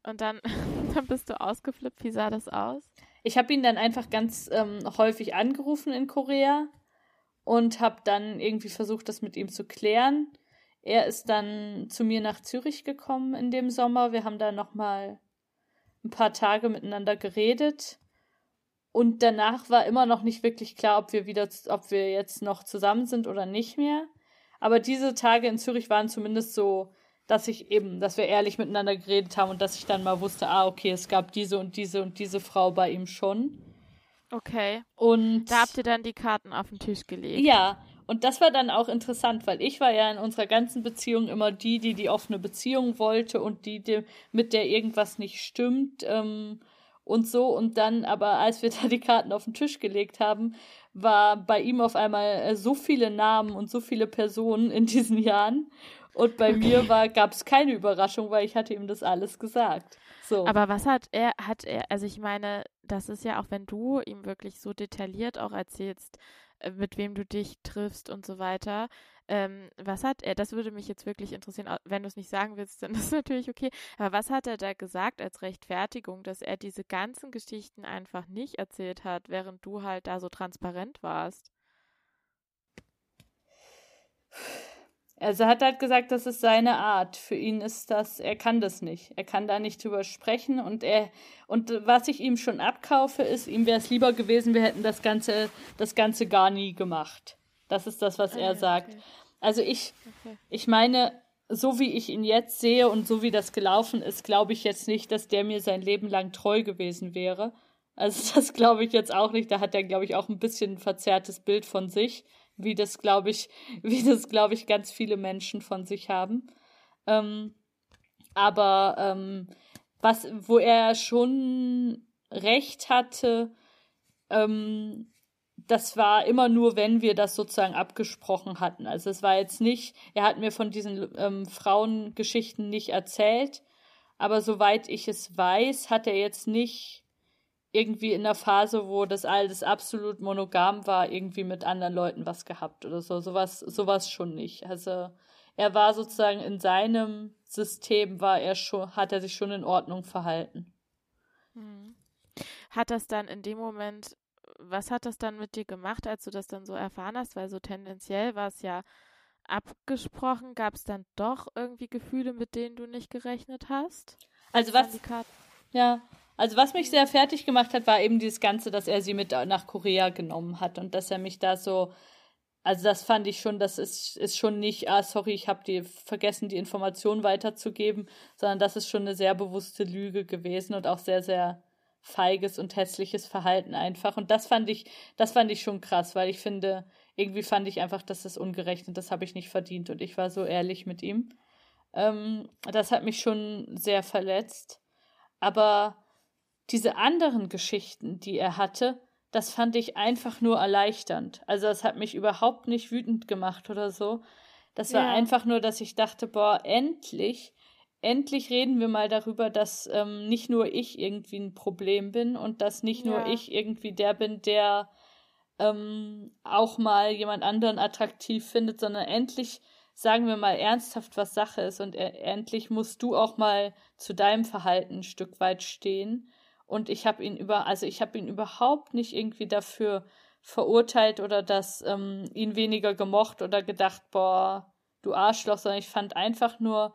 Und dann, [LAUGHS] dann bist du ausgeflippt. Wie sah das aus? Ich habe ihn dann einfach ganz ähm, häufig angerufen in Korea und habe dann irgendwie versucht, das mit ihm zu klären. Er ist dann zu mir nach Zürich gekommen in dem Sommer. Wir haben da noch mal ein paar Tage miteinander geredet und danach war immer noch nicht wirklich klar, ob wir wieder, ob wir jetzt noch zusammen sind oder nicht mehr. Aber diese Tage in Zürich waren zumindest so, dass ich eben, dass wir ehrlich miteinander geredet haben und dass ich dann mal wusste, ah, okay, es gab diese und diese und diese Frau bei ihm schon. Okay. Und da habt ihr dann die Karten auf den Tisch gelegt. Ja, und das war dann auch interessant, weil ich war ja in unserer ganzen Beziehung immer die, die die offene Beziehung wollte und die, die mit der irgendwas nicht stimmt. Ähm, und so. Und dann, aber als wir [LAUGHS] da die Karten auf den Tisch gelegt haben, war bei ihm auf einmal äh, so viele Namen und so viele Personen in diesen Jahren. Und bei mir war, gab es keine Überraschung, weil ich hatte ihm das alles gesagt. So. Aber was hat er, hat er, also ich meine, das ist ja auch, wenn du ihm wirklich so detailliert auch erzählst, äh, mit wem du dich triffst und so weiter, ähm, was hat er, das würde mich jetzt wirklich interessieren, wenn du es nicht sagen willst, dann [LAUGHS] ist es natürlich okay, aber was hat er da gesagt als Rechtfertigung, dass er diese ganzen Geschichten einfach nicht erzählt hat, während du halt da so transparent warst? Also hat halt gesagt, das ist seine Art. Für ihn ist das, er kann das nicht. Er kann da nicht drüber sprechen und er, und was ich ihm schon abkaufe, ist, ihm wäre es lieber gewesen, wir hätten das Ganze, das Ganze gar nie gemacht. Das ist das, was ah, er sagt. Okay. Also ich, okay. ich meine, so wie ich ihn jetzt sehe und so wie das gelaufen ist, glaube ich jetzt nicht, dass der mir sein Leben lang treu gewesen wäre. Also [LAUGHS] das glaube ich jetzt auch nicht. Da hat er, glaube ich, auch ein bisschen ein verzerrtes Bild von sich, wie das, glaube ich, [LAUGHS] wie das, glaube ich, ganz viele Menschen von sich haben. Ähm, aber ähm, was, wo er schon recht hatte, ähm, das war immer nur, wenn wir das sozusagen abgesprochen hatten. Also es war jetzt nicht, er hat mir von diesen ähm, Frauengeschichten nicht erzählt, aber soweit ich es weiß, hat er jetzt nicht irgendwie in der Phase, wo das alles absolut monogam war, irgendwie mit anderen Leuten was gehabt oder so. Sowas, sowas schon nicht. Also er war sozusagen in seinem System war er schon, hat er sich schon in Ordnung verhalten. Hm. Hat das dann in dem Moment was hat das dann mit dir gemacht, als du das dann so erfahren hast? Weil so tendenziell war es ja abgesprochen. Gab es dann doch irgendwie Gefühle, mit denen du nicht gerechnet hast? Also was? Ja, also was mich sehr fertig gemacht hat, war eben dieses Ganze, dass er sie mit nach Korea genommen hat und dass er mich da so Also das fand ich schon, das ist, ist schon nicht, ah, sorry, ich habe dir vergessen, die Information weiterzugeben, sondern das ist schon eine sehr bewusste Lüge gewesen und auch sehr, sehr feiges und hässliches Verhalten einfach. Und das fand ich, das fand ich schon krass, weil ich finde, irgendwie fand ich einfach, das ist ungerecht und das habe ich nicht verdient. Und ich war so ehrlich mit ihm. Ähm, das hat mich schon sehr verletzt. Aber diese anderen Geschichten, die er hatte, das fand ich einfach nur erleichternd. Also das hat mich überhaupt nicht wütend gemacht oder so. Das war ja. einfach nur, dass ich dachte, boah, endlich endlich reden wir mal darüber, dass ähm, nicht nur ich irgendwie ein Problem bin und dass nicht nur ja. ich irgendwie der bin, der ähm, auch mal jemand anderen attraktiv findet, sondern endlich sagen wir mal ernsthaft, was Sache ist und er, endlich musst du auch mal zu deinem Verhalten ein Stück weit stehen. Und ich habe ihn über, also ich habe ihn überhaupt nicht irgendwie dafür verurteilt oder das ähm, ihn weniger gemocht oder gedacht, boah, du Arschloch, sondern ich fand einfach nur,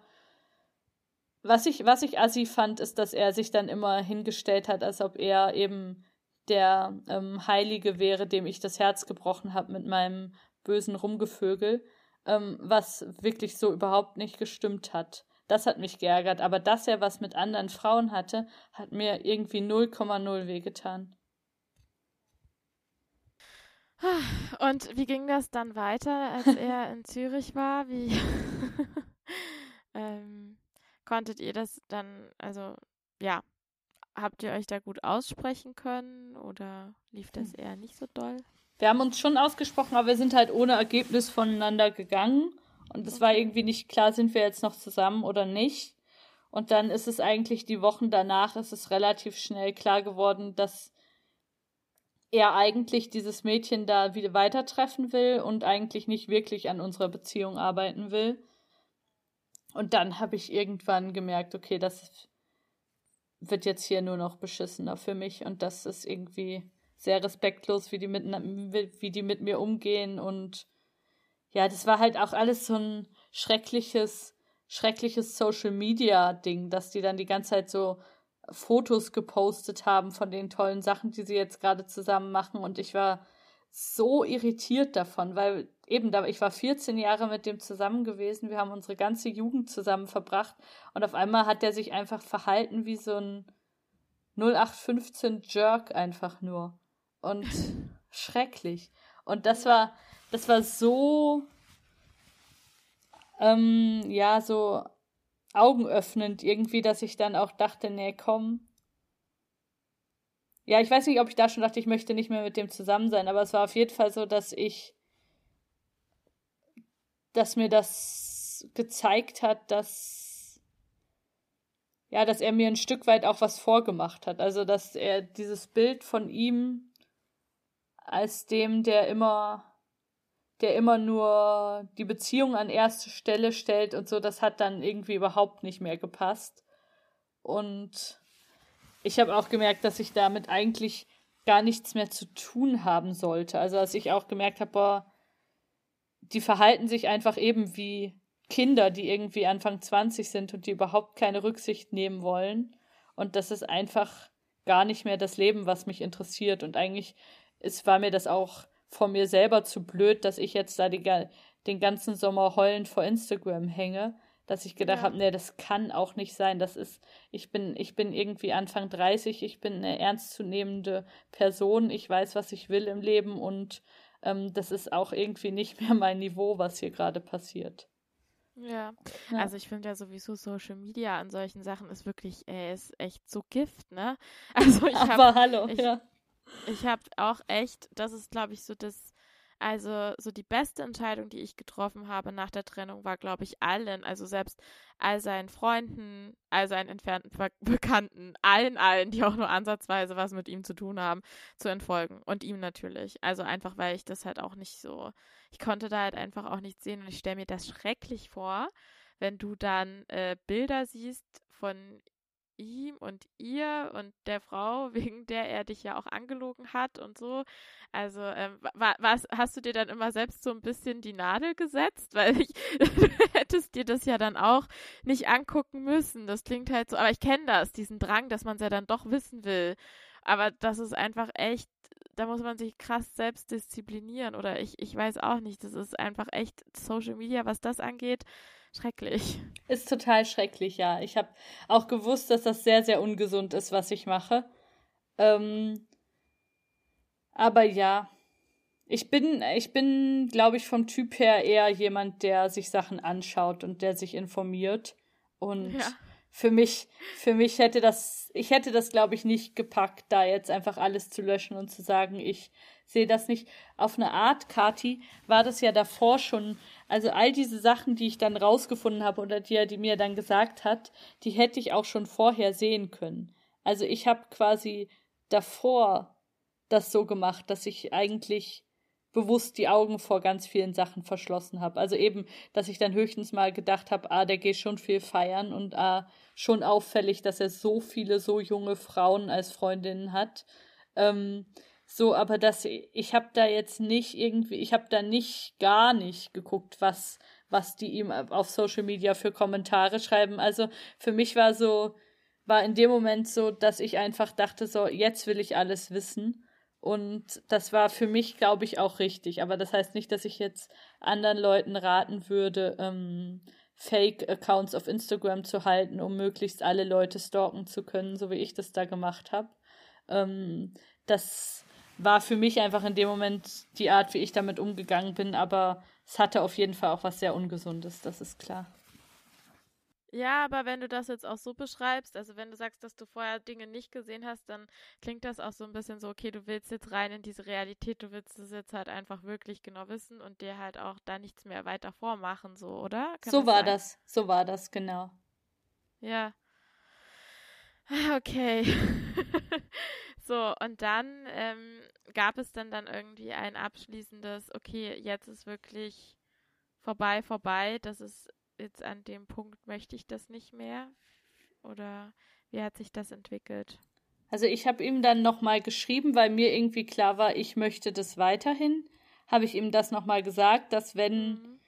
was ich, was ich assi fand, ist, dass er sich dann immer hingestellt hat, als ob er eben der ähm, Heilige wäre, dem ich das Herz gebrochen habe mit meinem bösen Rumgevögel, ähm, was wirklich so überhaupt nicht gestimmt hat. Das hat mich geärgert, aber dass er was mit anderen Frauen hatte, hat mir irgendwie 0,0 wehgetan. Und wie ging das dann weiter, als er in Zürich war? Wie Konntet ihr das dann, also ja, habt ihr euch da gut aussprechen können oder lief das hm. eher nicht so doll? Wir haben uns schon ausgesprochen, aber wir sind halt ohne Ergebnis voneinander gegangen. Und es okay. war irgendwie nicht klar, sind wir jetzt noch zusammen oder nicht. Und dann ist es eigentlich die Wochen danach, ist es relativ schnell klar geworden, dass er eigentlich dieses Mädchen da wieder weiter treffen will und eigentlich nicht wirklich an unserer Beziehung arbeiten will. Und dann habe ich irgendwann gemerkt, okay, das wird jetzt hier nur noch beschissener für mich. Und das ist irgendwie sehr respektlos, wie die mit, wie die mit mir umgehen. Und ja, das war halt auch alles so ein schreckliches, schreckliches Social Media Ding, dass die dann die ganze Zeit so Fotos gepostet haben von den tollen Sachen, die sie jetzt gerade zusammen machen. Und ich war so irritiert davon, weil eben ich war 14 Jahre mit dem zusammen gewesen, wir haben unsere ganze Jugend zusammen verbracht. Und auf einmal hat er sich einfach verhalten wie so ein 0815 Jerk einfach nur. Und [LAUGHS] schrecklich. Und das war das war so ähm, ja so augenöffnend irgendwie, dass ich dann auch dachte, nee, komm, ja, ich weiß nicht, ob ich da schon dachte, ich möchte nicht mehr mit dem zusammen sein, aber es war auf jeden Fall so, dass ich, dass mir das gezeigt hat, dass, ja, dass er mir ein Stück weit auch was vorgemacht hat. Also, dass er dieses Bild von ihm als dem, der immer, der immer nur die Beziehung an erste Stelle stellt und so, das hat dann irgendwie überhaupt nicht mehr gepasst. Und ich habe auch gemerkt, dass ich damit eigentlich gar nichts mehr zu tun haben sollte. Also als ich auch gemerkt habe, boah, die verhalten sich einfach eben wie Kinder, die irgendwie Anfang 20 sind und die überhaupt keine Rücksicht nehmen wollen. Und das ist einfach gar nicht mehr das Leben, was mich interessiert. Und eigentlich es war mir das auch von mir selber zu blöd, dass ich jetzt da die, den ganzen Sommer heulend vor Instagram hänge dass ich gedacht ja. habe, nee, das kann auch nicht sein. Das ist, ich bin, ich bin irgendwie Anfang 30, ich bin eine ernstzunehmende Person, ich weiß, was ich will im Leben und ähm, das ist auch irgendwie nicht mehr mein Niveau, was hier gerade passiert. Ja. ja. also ich finde ja sowieso Social Media an solchen Sachen ist wirklich, ey, ist echt so Gift, ne? [LAUGHS] Also ich aber hallo, ich, ja. Ich habe auch echt, das ist glaube ich so das also so die beste Entscheidung, die ich getroffen habe nach der Trennung, war, glaube ich, allen, also selbst all seinen Freunden, all seinen entfernten Be [LAUGHS] Bekannten, allen, allen, die auch nur ansatzweise was mit ihm zu tun haben, zu entfolgen. Und ihm natürlich. Also einfach, weil ich das halt auch nicht so, ich konnte da halt einfach auch nicht sehen und ich stelle mir das schrecklich vor, wenn du dann äh, Bilder siehst von ihm und ihr und der Frau, [LAUGHS] wegen der er dich ja auch angelogen hat und so. Also, ähm, was, hast du dir dann immer selbst so ein bisschen die Nadel gesetzt? [LAUGHS] Weil ich, du hättest dir das ja dann auch nicht angucken müssen. Das klingt halt so, aber ich kenne das, diesen Drang, dass man es ja dann doch wissen will. Aber das ist einfach echt, da muss man sich krass selbst disziplinieren oder ich, ich weiß auch nicht, das ist einfach echt Social Media, was das angeht, schrecklich. Ist total schrecklich, ja. Ich habe auch gewusst, dass das sehr, sehr ungesund ist, was ich mache. Ähm, aber ja, ich bin, ich bin, glaube ich, vom Typ her eher jemand, der sich Sachen anschaut und der sich informiert. Und ja. Für mich, für mich hätte das, ich hätte das, glaube ich, nicht gepackt, da jetzt einfach alles zu löschen und zu sagen, ich sehe das nicht. Auf eine Art, Kati, war das ja davor schon, also all diese Sachen, die ich dann rausgefunden habe oder die er die mir dann gesagt hat, die hätte ich auch schon vorher sehen können. Also ich habe quasi davor das so gemacht, dass ich eigentlich bewusst die Augen vor ganz vielen Sachen verschlossen habe. Also eben, dass ich dann höchstens mal gedacht habe, ah, der geht schon viel feiern und ah, schon auffällig, dass er so viele so junge Frauen als Freundinnen hat. Ähm, so, aber das, ich habe da jetzt nicht irgendwie, ich habe da nicht gar nicht geguckt, was, was die ihm auf Social Media für Kommentare schreiben. Also für mich war so, war in dem Moment so, dass ich einfach dachte, so, jetzt will ich alles wissen. Und das war für mich, glaube ich, auch richtig. Aber das heißt nicht, dass ich jetzt anderen Leuten raten würde, ähm, Fake-Accounts auf Instagram zu halten, um möglichst alle Leute stalken zu können, so wie ich das da gemacht habe. Ähm, das war für mich einfach in dem Moment die Art, wie ich damit umgegangen bin. Aber es hatte auf jeden Fall auch was sehr Ungesundes, das ist klar. Ja, aber wenn du das jetzt auch so beschreibst, also wenn du sagst, dass du vorher Dinge nicht gesehen hast, dann klingt das auch so ein bisschen so, okay, du willst jetzt rein in diese Realität, du willst es jetzt halt einfach wirklich genau wissen und dir halt auch da nichts mehr weiter vormachen, so, oder? Kann so das war sein? das, so war das, genau. Ja. Okay. [LAUGHS] so, und dann ähm, gab es dann dann irgendwie ein abschließendes, okay, jetzt ist wirklich vorbei, vorbei, das ist jetzt an dem Punkt möchte ich das nicht mehr? Oder wie hat sich das entwickelt? Also ich habe ihm dann nochmal geschrieben, weil mir irgendwie klar war, ich möchte das weiterhin. Habe ich ihm das nochmal gesagt, dass wenn, mhm.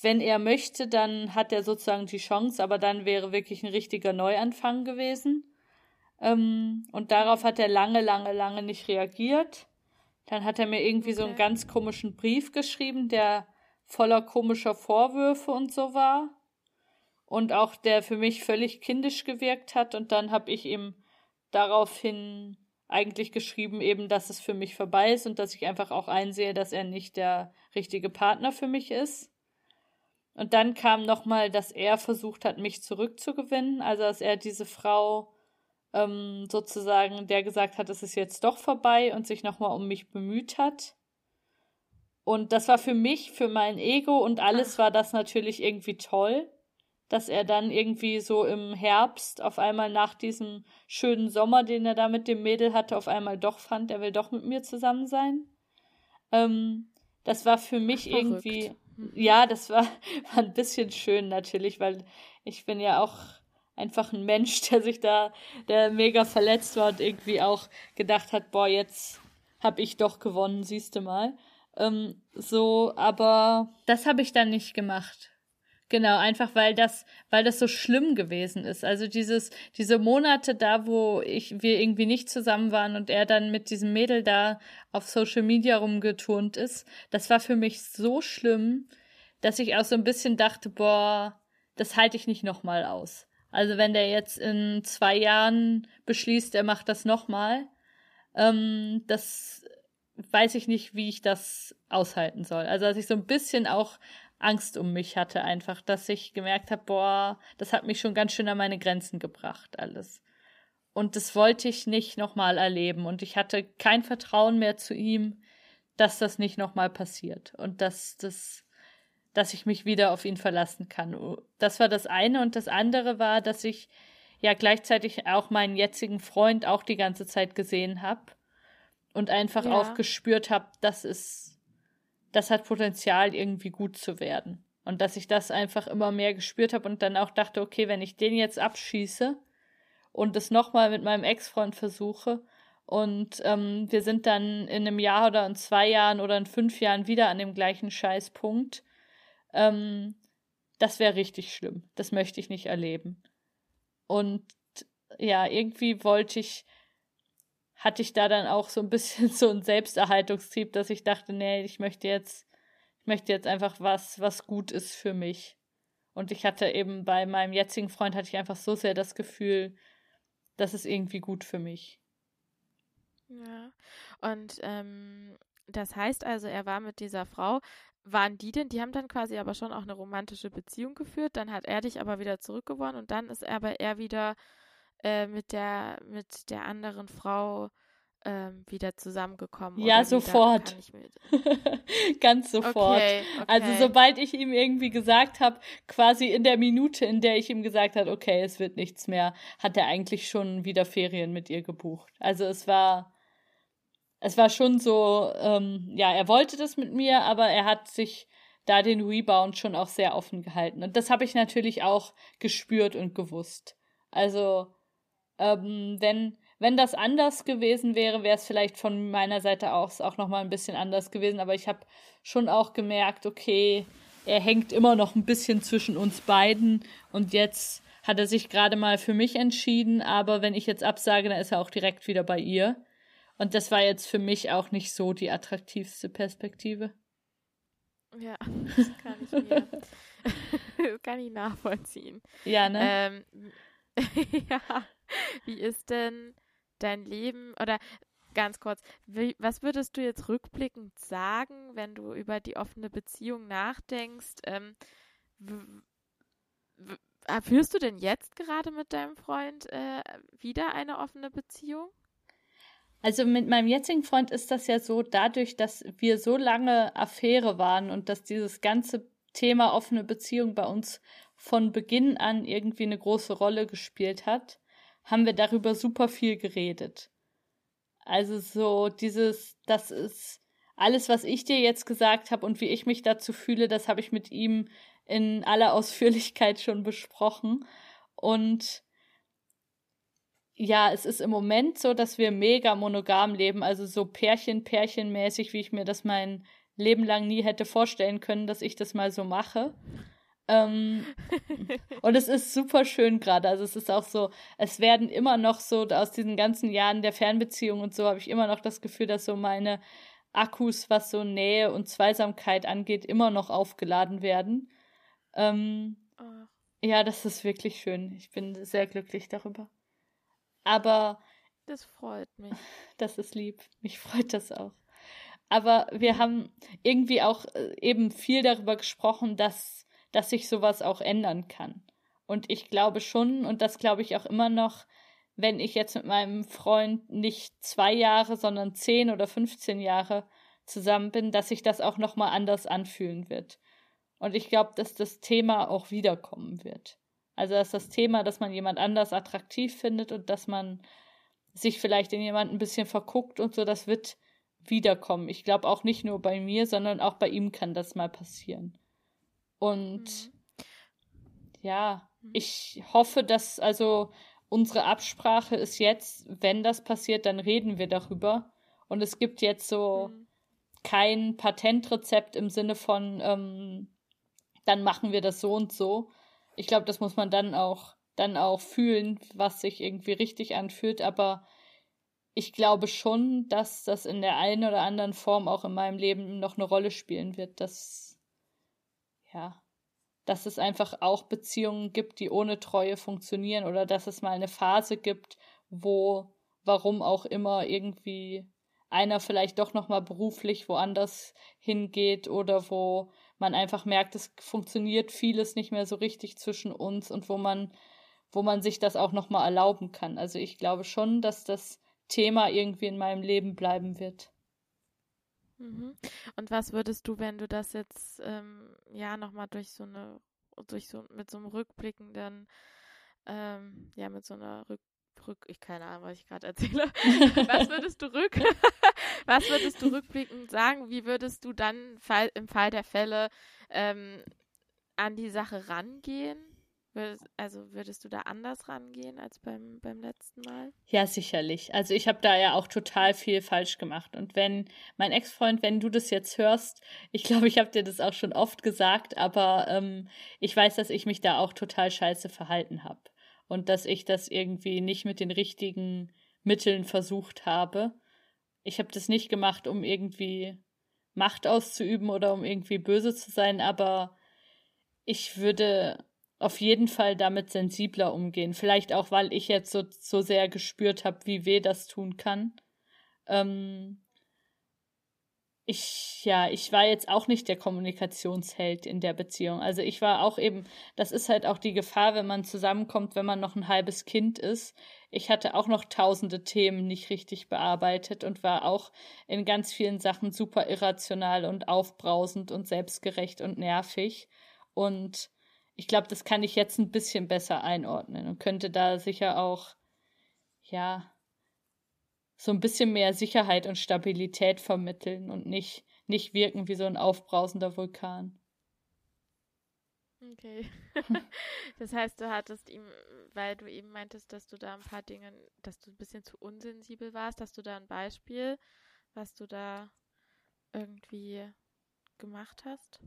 wenn er möchte, dann hat er sozusagen die Chance, aber dann wäre wirklich ein richtiger Neuanfang gewesen. Ähm, und darauf hat er lange, lange, lange nicht reagiert. Dann hat er mir irgendwie okay. so einen ganz komischen Brief geschrieben, der voller komischer Vorwürfe und so war. Und auch der für mich völlig kindisch gewirkt hat. Und dann habe ich ihm daraufhin eigentlich geschrieben, eben, dass es für mich vorbei ist und dass ich einfach auch einsehe, dass er nicht der richtige Partner für mich ist. Und dann kam nochmal, dass er versucht hat, mich zurückzugewinnen, also dass er diese Frau ähm, sozusagen, der gesagt hat, es ist jetzt doch vorbei und sich nochmal um mich bemüht hat. Und das war für mich, für mein Ego und alles war das natürlich irgendwie toll, dass er dann irgendwie so im Herbst auf einmal nach diesem schönen Sommer, den er da mit dem Mädel hatte, auf einmal doch fand, er will doch mit mir zusammen sein. Ähm, das war für mich Ach, irgendwie, hm. ja, das war, [LAUGHS] war ein bisschen schön natürlich, weil ich bin ja auch einfach ein Mensch, [LAUGHS] der sich da, der mega verletzt war und irgendwie auch gedacht hat, boah, jetzt hab ich doch gewonnen, siehste mal. Ähm, so, aber das habe ich dann nicht gemacht. Genau, einfach weil das, weil das so schlimm gewesen ist. Also dieses, diese Monate da, wo ich, wir irgendwie nicht zusammen waren und er dann mit diesem Mädel da auf Social Media rumgeturnt ist, das war für mich so schlimm, dass ich auch so ein bisschen dachte, boah, das halte ich nicht nochmal aus. Also wenn der jetzt in zwei Jahren beschließt, er macht das nochmal, ähm, das weiß ich nicht, wie ich das aushalten soll. Also, dass ich so ein bisschen auch Angst um mich hatte, einfach, dass ich gemerkt habe, boah, das hat mich schon ganz schön an meine Grenzen gebracht, alles. Und das wollte ich nicht nochmal erleben. Und ich hatte kein Vertrauen mehr zu ihm, dass das nicht nochmal passiert. Und dass das, dass ich mich wieder auf ihn verlassen kann. Das war das eine. Und das andere war, dass ich ja gleichzeitig auch meinen jetzigen Freund auch die ganze Zeit gesehen habe und einfach ja. auch gespürt habe, das ist, das hat Potenzial, irgendwie gut zu werden. Und dass ich das einfach immer mehr gespürt habe und dann auch dachte, okay, wenn ich den jetzt abschieße und es nochmal mit meinem Ex-Freund versuche und ähm, wir sind dann in einem Jahr oder in zwei Jahren oder in fünf Jahren wieder an dem gleichen Scheißpunkt, ähm, das wäre richtig schlimm. Das möchte ich nicht erleben. Und ja, irgendwie wollte ich hatte ich da dann auch so ein bisschen [LAUGHS] so ein Selbsterhaltungstrieb, dass ich dachte, nee, ich möchte jetzt, ich möchte jetzt einfach was, was gut ist für mich. Und ich hatte eben bei meinem jetzigen Freund hatte ich einfach so sehr das Gefühl, das ist irgendwie gut für mich. Ja. Und ähm, das heißt also, er war mit dieser Frau. Waren die denn, die haben dann quasi aber schon auch eine romantische Beziehung geführt, dann hat er dich aber wieder zurückgewonnen und dann ist aber er wieder äh, mit der mit der anderen Frau ähm, wieder zusammengekommen? Ja, sofort. [LAUGHS] Ganz sofort. Okay, okay. Also sobald ich ihm irgendwie gesagt habe, quasi in der Minute, in der ich ihm gesagt habe, okay, es wird nichts mehr, hat er eigentlich schon wieder Ferien mit ihr gebucht. Also es war, es war schon so, ähm, ja, er wollte das mit mir, aber er hat sich da den Rebound schon auch sehr offen gehalten. Und das habe ich natürlich auch gespürt und gewusst. Also, ähm, wenn wenn das anders gewesen wäre, wäre es vielleicht von meiner Seite aus auch nochmal ein bisschen anders gewesen. Aber ich habe schon auch gemerkt, okay, er hängt immer noch ein bisschen zwischen uns beiden. Und jetzt hat er sich gerade mal für mich entschieden. Aber wenn ich jetzt absage, dann ist er auch direkt wieder bei ihr. Und das war jetzt für mich auch nicht so die attraktivste Perspektive. Ja, das kann ich mir. [LAUGHS] kann ich nachvollziehen. Ja, ne? Ähm, [LAUGHS] ja. [LAUGHS] Wie ist denn dein Leben oder ganz kurz, wie, was würdest du jetzt rückblickend sagen, wenn du über die offene Beziehung nachdenkst? Ähm, führst du denn jetzt gerade mit deinem Freund äh, wieder eine offene Beziehung? Also mit meinem jetzigen Freund ist das ja so, dadurch, dass wir so lange Affäre waren und dass dieses ganze Thema offene Beziehung bei uns von Beginn an irgendwie eine große Rolle gespielt hat, haben wir darüber super viel geredet. Also so dieses, das ist alles, was ich dir jetzt gesagt habe und wie ich mich dazu fühle, das habe ich mit ihm in aller Ausführlichkeit schon besprochen. Und ja, es ist im Moment so, dass wir mega monogam leben, also so Pärchen, Pärchenmäßig, wie ich mir das mein Leben lang nie hätte vorstellen können, dass ich das mal so mache. Ähm, [LAUGHS] und es ist super schön gerade. Also es ist auch so, es werden immer noch so aus diesen ganzen Jahren der Fernbeziehung und so habe ich immer noch das Gefühl, dass so meine Akkus, was so Nähe und Zweisamkeit angeht, immer noch aufgeladen werden. Ähm, oh. Ja, das ist wirklich schön. Ich bin sehr glücklich darüber. Aber das freut mich. [LAUGHS] Das ist lieb. Mich freut das auch. Aber wir haben irgendwie auch äh, eben viel darüber gesprochen, dass dass sich sowas auch ändern kann. Und ich glaube schon, und das glaube ich auch immer noch, wenn ich jetzt mit meinem Freund nicht zwei Jahre, sondern zehn oder 15 Jahre zusammen bin, dass sich das auch nochmal anders anfühlen wird. Und ich glaube, dass das Thema auch wiederkommen wird. Also, dass das Thema, dass man jemand anders attraktiv findet und dass man sich vielleicht in jemanden ein bisschen verguckt und so, das wird wiederkommen. Ich glaube auch nicht nur bei mir, sondern auch bei ihm kann das mal passieren. Und mhm. ja, mhm. ich hoffe, dass also unsere Absprache ist jetzt, wenn das passiert, dann reden wir darüber. Und es gibt jetzt so mhm. kein Patentrezept im Sinne von, ähm, dann machen wir das so und so. Ich glaube, das muss man dann auch, dann auch fühlen, was sich irgendwie richtig anfühlt. Aber ich glaube schon, dass das in der einen oder anderen Form auch in meinem Leben noch eine Rolle spielen wird. Das ja, dass es einfach auch Beziehungen gibt, die ohne Treue funktionieren oder dass es mal eine Phase gibt, wo, warum auch immer, irgendwie einer vielleicht doch nochmal beruflich woanders hingeht oder wo man einfach merkt, es funktioniert vieles nicht mehr so richtig zwischen uns und wo man, wo man sich das auch nochmal erlauben kann. Also ich glaube schon, dass das Thema irgendwie in meinem Leben bleiben wird. Mhm. Und was würdest du, wenn du das jetzt ähm, ja nochmal durch so eine, durch so mit so einem rückblickenden, ähm, ja, mit so einer Rück, Rück ich keine Ahnung, was ich gerade erzähle. [LAUGHS] was würdest du rück, [LAUGHS] was würdest du rückblickend sagen? Wie würdest du dann Fall, im Fall der Fälle ähm, an die Sache rangehen? Also würdest du da anders rangehen als beim, beim letzten Mal? Ja, sicherlich. Also ich habe da ja auch total viel falsch gemacht. Und wenn mein Ex-Freund, wenn du das jetzt hörst, ich glaube, ich habe dir das auch schon oft gesagt, aber ähm, ich weiß, dass ich mich da auch total scheiße verhalten habe. Und dass ich das irgendwie nicht mit den richtigen Mitteln versucht habe. Ich habe das nicht gemacht, um irgendwie Macht auszuüben oder um irgendwie böse zu sein, aber ich würde auf jeden Fall damit sensibler umgehen. Vielleicht auch, weil ich jetzt so, so sehr gespürt habe, wie weh das tun kann. Ähm, ich, ja, ich war jetzt auch nicht der Kommunikationsheld in der Beziehung. Also ich war auch eben, das ist halt auch die Gefahr, wenn man zusammenkommt, wenn man noch ein halbes Kind ist. Ich hatte auch noch tausende Themen nicht richtig bearbeitet und war auch in ganz vielen Sachen super irrational und aufbrausend und selbstgerecht und nervig. Und ich glaube, das kann ich jetzt ein bisschen besser einordnen und könnte da sicher auch, ja, so ein bisschen mehr Sicherheit und Stabilität vermitteln und nicht, nicht wirken wie so ein aufbrausender Vulkan. Okay. [LAUGHS] das heißt, du hattest ihm, weil du eben meintest, dass du da ein paar Dinge, dass du ein bisschen zu unsensibel warst, hast du da ein Beispiel, was du da irgendwie gemacht hast?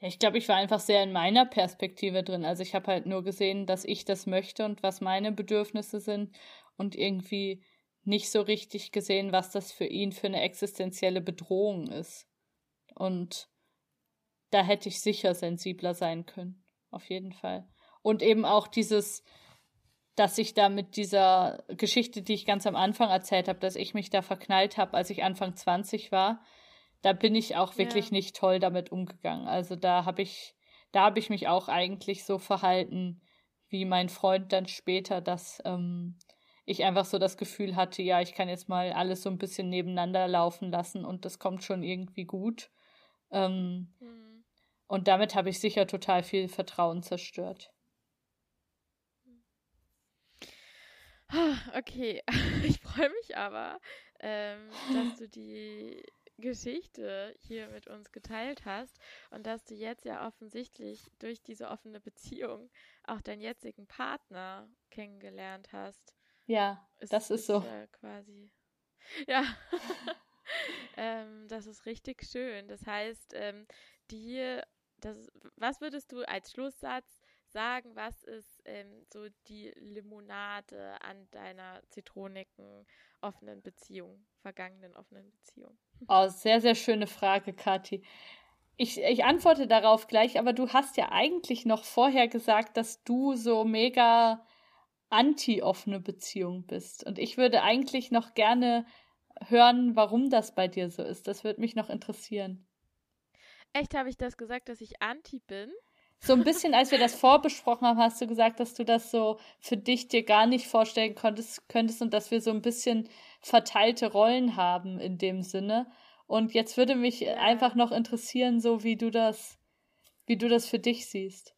Ja, ich glaube, ich war einfach sehr in meiner Perspektive drin. Also ich habe halt nur gesehen, dass ich das möchte und was meine Bedürfnisse sind und irgendwie nicht so richtig gesehen, was das für ihn für eine existenzielle Bedrohung ist. Und da hätte ich sicher sensibler sein können. Auf jeden Fall. Und eben auch dieses, dass ich da mit dieser Geschichte, die ich ganz am Anfang erzählt habe, dass ich mich da verknallt habe, als ich Anfang 20 war, da bin ich auch wirklich ja. nicht toll damit umgegangen. Also da habe ich, da habe ich mich auch eigentlich so verhalten, wie mein Freund dann später, dass ähm, ich einfach so das Gefühl hatte, ja, ich kann jetzt mal alles so ein bisschen nebeneinander laufen lassen und das kommt schon irgendwie gut. Ähm, mhm. Und damit habe ich sicher total viel Vertrauen zerstört. Okay, [LAUGHS] ich freue mich aber, ähm, dass du die Geschichte hier mit uns geteilt hast und dass du jetzt ja offensichtlich durch diese offene Beziehung auch deinen jetzigen Partner kennengelernt hast. Ja, ist, das ist, ist so. [LAUGHS] Ja, quasi. [LAUGHS] Ja. ähm, das ist richtig schön. Das heißt, ähm, die, das, was würdest du als Schlusssatz sagen, was ist ähm, so die Limonade an deiner zitronigen offenen Beziehung, vergangenen offenen Beziehung? Oh, sehr, sehr schöne Frage, Kathi. Ich, ich antworte darauf gleich, aber du hast ja eigentlich noch vorher gesagt, dass du so mega anti-offene Beziehung bist. Und ich würde eigentlich noch gerne hören, warum das bei dir so ist. Das würde mich noch interessieren. Echt, habe ich das gesagt, dass ich anti bin? So ein bisschen, als wir das [LAUGHS] vorbesprochen haben, hast du gesagt, dass du das so für dich dir gar nicht vorstellen konntest, könntest und dass wir so ein bisschen verteilte Rollen haben in dem Sinne. Und jetzt würde mich ja. einfach noch interessieren, so wie du das, wie du das für dich siehst.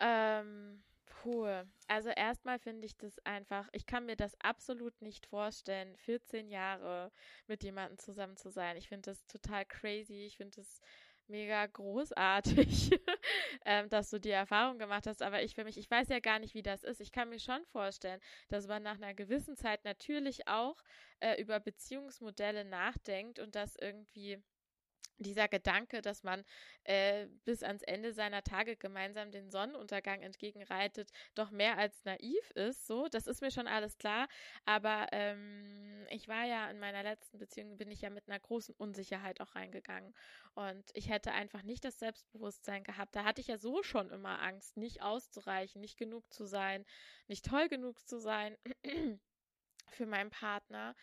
Ähm, Puh, also erstmal finde ich das einfach, ich kann mir das absolut nicht vorstellen, 14 Jahre mit jemandem zusammen zu sein. Ich finde das total crazy. Ich finde das mega großartig, [LAUGHS] ähm, dass du die Erfahrung gemacht hast. Aber ich für mich, ich weiß ja gar nicht, wie das ist. Ich kann mir schon vorstellen, dass man nach einer gewissen Zeit natürlich auch äh, über Beziehungsmodelle nachdenkt und das irgendwie dieser Gedanke, dass man äh, bis ans Ende seiner Tage gemeinsam den Sonnenuntergang entgegenreitet, doch mehr als naiv ist. So, das ist mir schon alles klar. Aber ähm, ich war ja in meiner letzten Beziehung, bin ich ja mit einer großen Unsicherheit auch reingegangen. Und ich hätte einfach nicht das Selbstbewusstsein gehabt. Da hatte ich ja so schon immer Angst, nicht auszureichen, nicht genug zu sein, nicht toll genug zu sein für meinen Partner.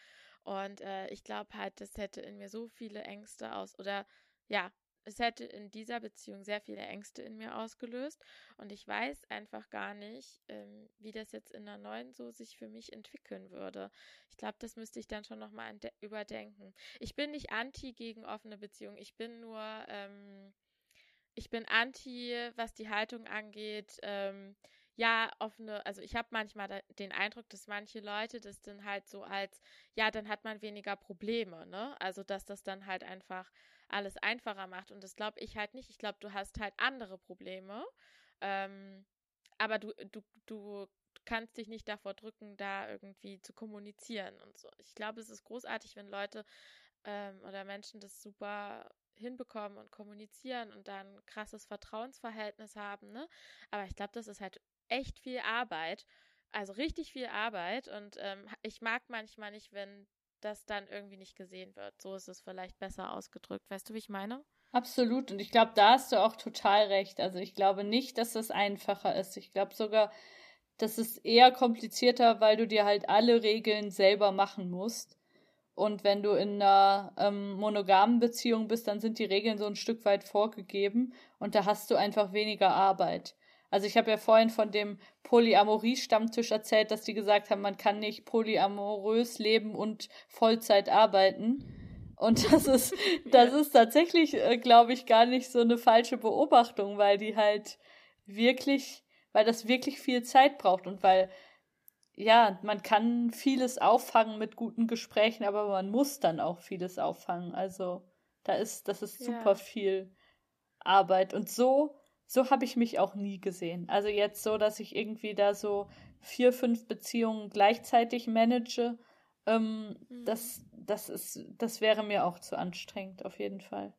Und äh, ich glaube halt, das hätte in mir so viele Ängste aus, oder ja, es hätte in dieser Beziehung sehr viele Ängste in mir ausgelöst. Und ich weiß einfach gar nicht, ähm, wie das jetzt in der neuen so sich für mich entwickeln würde. Ich glaube, das müsste ich dann schon nochmal überdenken. Ich bin nicht anti gegen offene Beziehungen. Ich bin nur, ähm, ich bin anti, was die Haltung angeht. Ähm, ja, offene, also ich habe manchmal den Eindruck, dass manche Leute das dann halt so als, ja, dann hat man weniger Probleme, ne? Also, dass das dann halt einfach alles einfacher macht. Und das glaube ich halt nicht. Ich glaube, du hast halt andere Probleme. Ähm, aber du, du, du kannst dich nicht davor drücken, da irgendwie zu kommunizieren und so. Ich glaube, es ist großartig, wenn Leute ähm, oder Menschen das super hinbekommen und kommunizieren und dann krasses Vertrauensverhältnis haben, ne? Aber ich glaube, das ist halt echt viel Arbeit. also richtig viel Arbeit und ähm, ich mag manchmal nicht, wenn das dann irgendwie nicht gesehen wird. So ist es vielleicht besser ausgedrückt. Weißt du, wie ich meine? Absolut. Und ich glaube, da hast du auch total recht. Also ich glaube nicht, dass das einfacher ist. Ich glaube sogar, das ist eher komplizierter, weil du dir halt alle Regeln selber machen musst. Und wenn du in einer ähm, monogamen Beziehung bist, dann sind die Regeln so ein Stück weit vorgegeben und da hast du einfach weniger Arbeit. Also ich habe ja vorhin von dem Polyamorie-Stammtisch erzählt, dass die gesagt haben, man kann nicht polyamorös leben und Vollzeit arbeiten. Und [LAUGHS] das ist, das ist tatsächlich, äh, glaube ich, gar nicht so eine falsche Beobachtung, weil die halt wirklich, weil das wirklich viel Zeit braucht und weil, ja, man kann vieles auffangen mit guten Gesprächen, aber man muss dann auch vieles auffangen. Also da ist, das ist super ja. viel Arbeit. Und so so habe ich mich auch nie gesehen. Also jetzt so, dass ich irgendwie da so vier, fünf Beziehungen gleichzeitig manage, ähm, mhm. das, das ist, das wäre mir auch zu anstrengend, auf jeden Fall.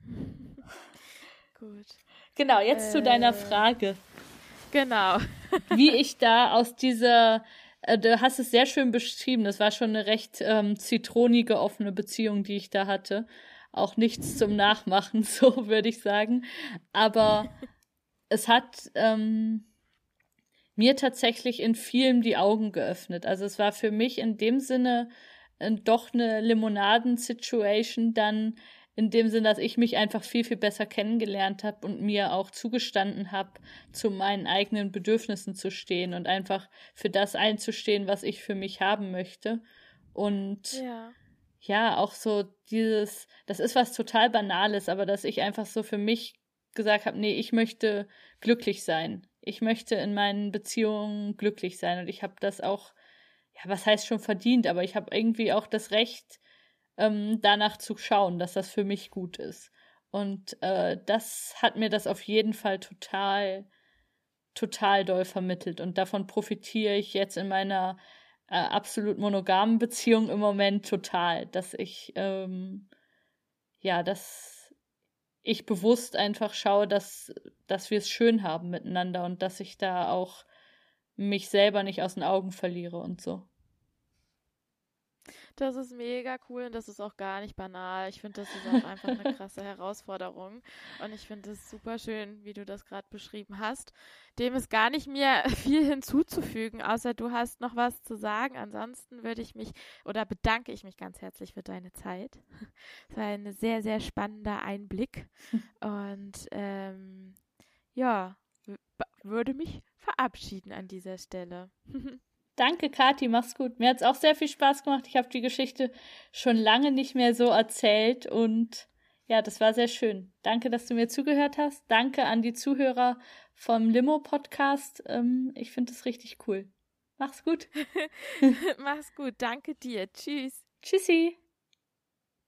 [LAUGHS] Gut. Genau, jetzt äh, zu deiner äh, Frage. Genau. [LAUGHS] wie ich da aus dieser, äh, du hast es sehr schön beschrieben, das war schon eine recht ähm, zitronige offene Beziehung, die ich da hatte auch nichts zum Nachmachen, [LAUGHS] so würde ich sagen. Aber es hat ähm, mir tatsächlich in vielem die Augen geöffnet. Also es war für mich in dem Sinne äh, doch eine Limonaden-Situation dann in dem Sinne, dass ich mich einfach viel, viel besser kennengelernt habe und mir auch zugestanden habe, zu meinen eigenen Bedürfnissen zu stehen und einfach für das einzustehen, was ich für mich haben möchte. Und ja ja, auch so dieses, das ist was total Banales, aber dass ich einfach so für mich gesagt habe, nee, ich möchte glücklich sein. Ich möchte in meinen Beziehungen glücklich sein und ich habe das auch, ja, was heißt schon verdient, aber ich habe irgendwie auch das Recht, ähm, danach zu schauen, dass das für mich gut ist. Und äh, das hat mir das auf jeden Fall total, total doll vermittelt und davon profitiere ich jetzt in meiner äh, absolut monogamen Beziehung im Moment total, dass ich ähm, ja, dass ich bewusst einfach schaue, dass, dass wir es schön haben miteinander und dass ich da auch mich selber nicht aus den Augen verliere und so. Das ist mega cool und das ist auch gar nicht banal. Ich finde, das ist auch einfach eine [LAUGHS] krasse Herausforderung. Und ich finde es super schön, wie du das gerade beschrieben hast. Dem ist gar nicht mehr [LAUGHS] viel hinzuzufügen, außer du hast noch was zu sagen. Ansonsten würde ich mich oder bedanke ich mich ganz herzlich für deine Zeit. Es war ein sehr, sehr spannender Einblick. [LAUGHS] Und ähm, ja, würde mich verabschieden an dieser Stelle. Danke, Kathi, mach's gut. Mir hat's auch sehr viel Spaß gemacht. Ich habe die Geschichte schon lange nicht mehr so erzählt und ja, das war sehr schön. Danke, dass du mir zugehört hast. Danke an die Zuhörer vom Limo-Podcast. Ähm, ich finde es richtig cool. Mach's gut. [LAUGHS] Mach's gut. Danke dir. Tschüss. Tschüssi.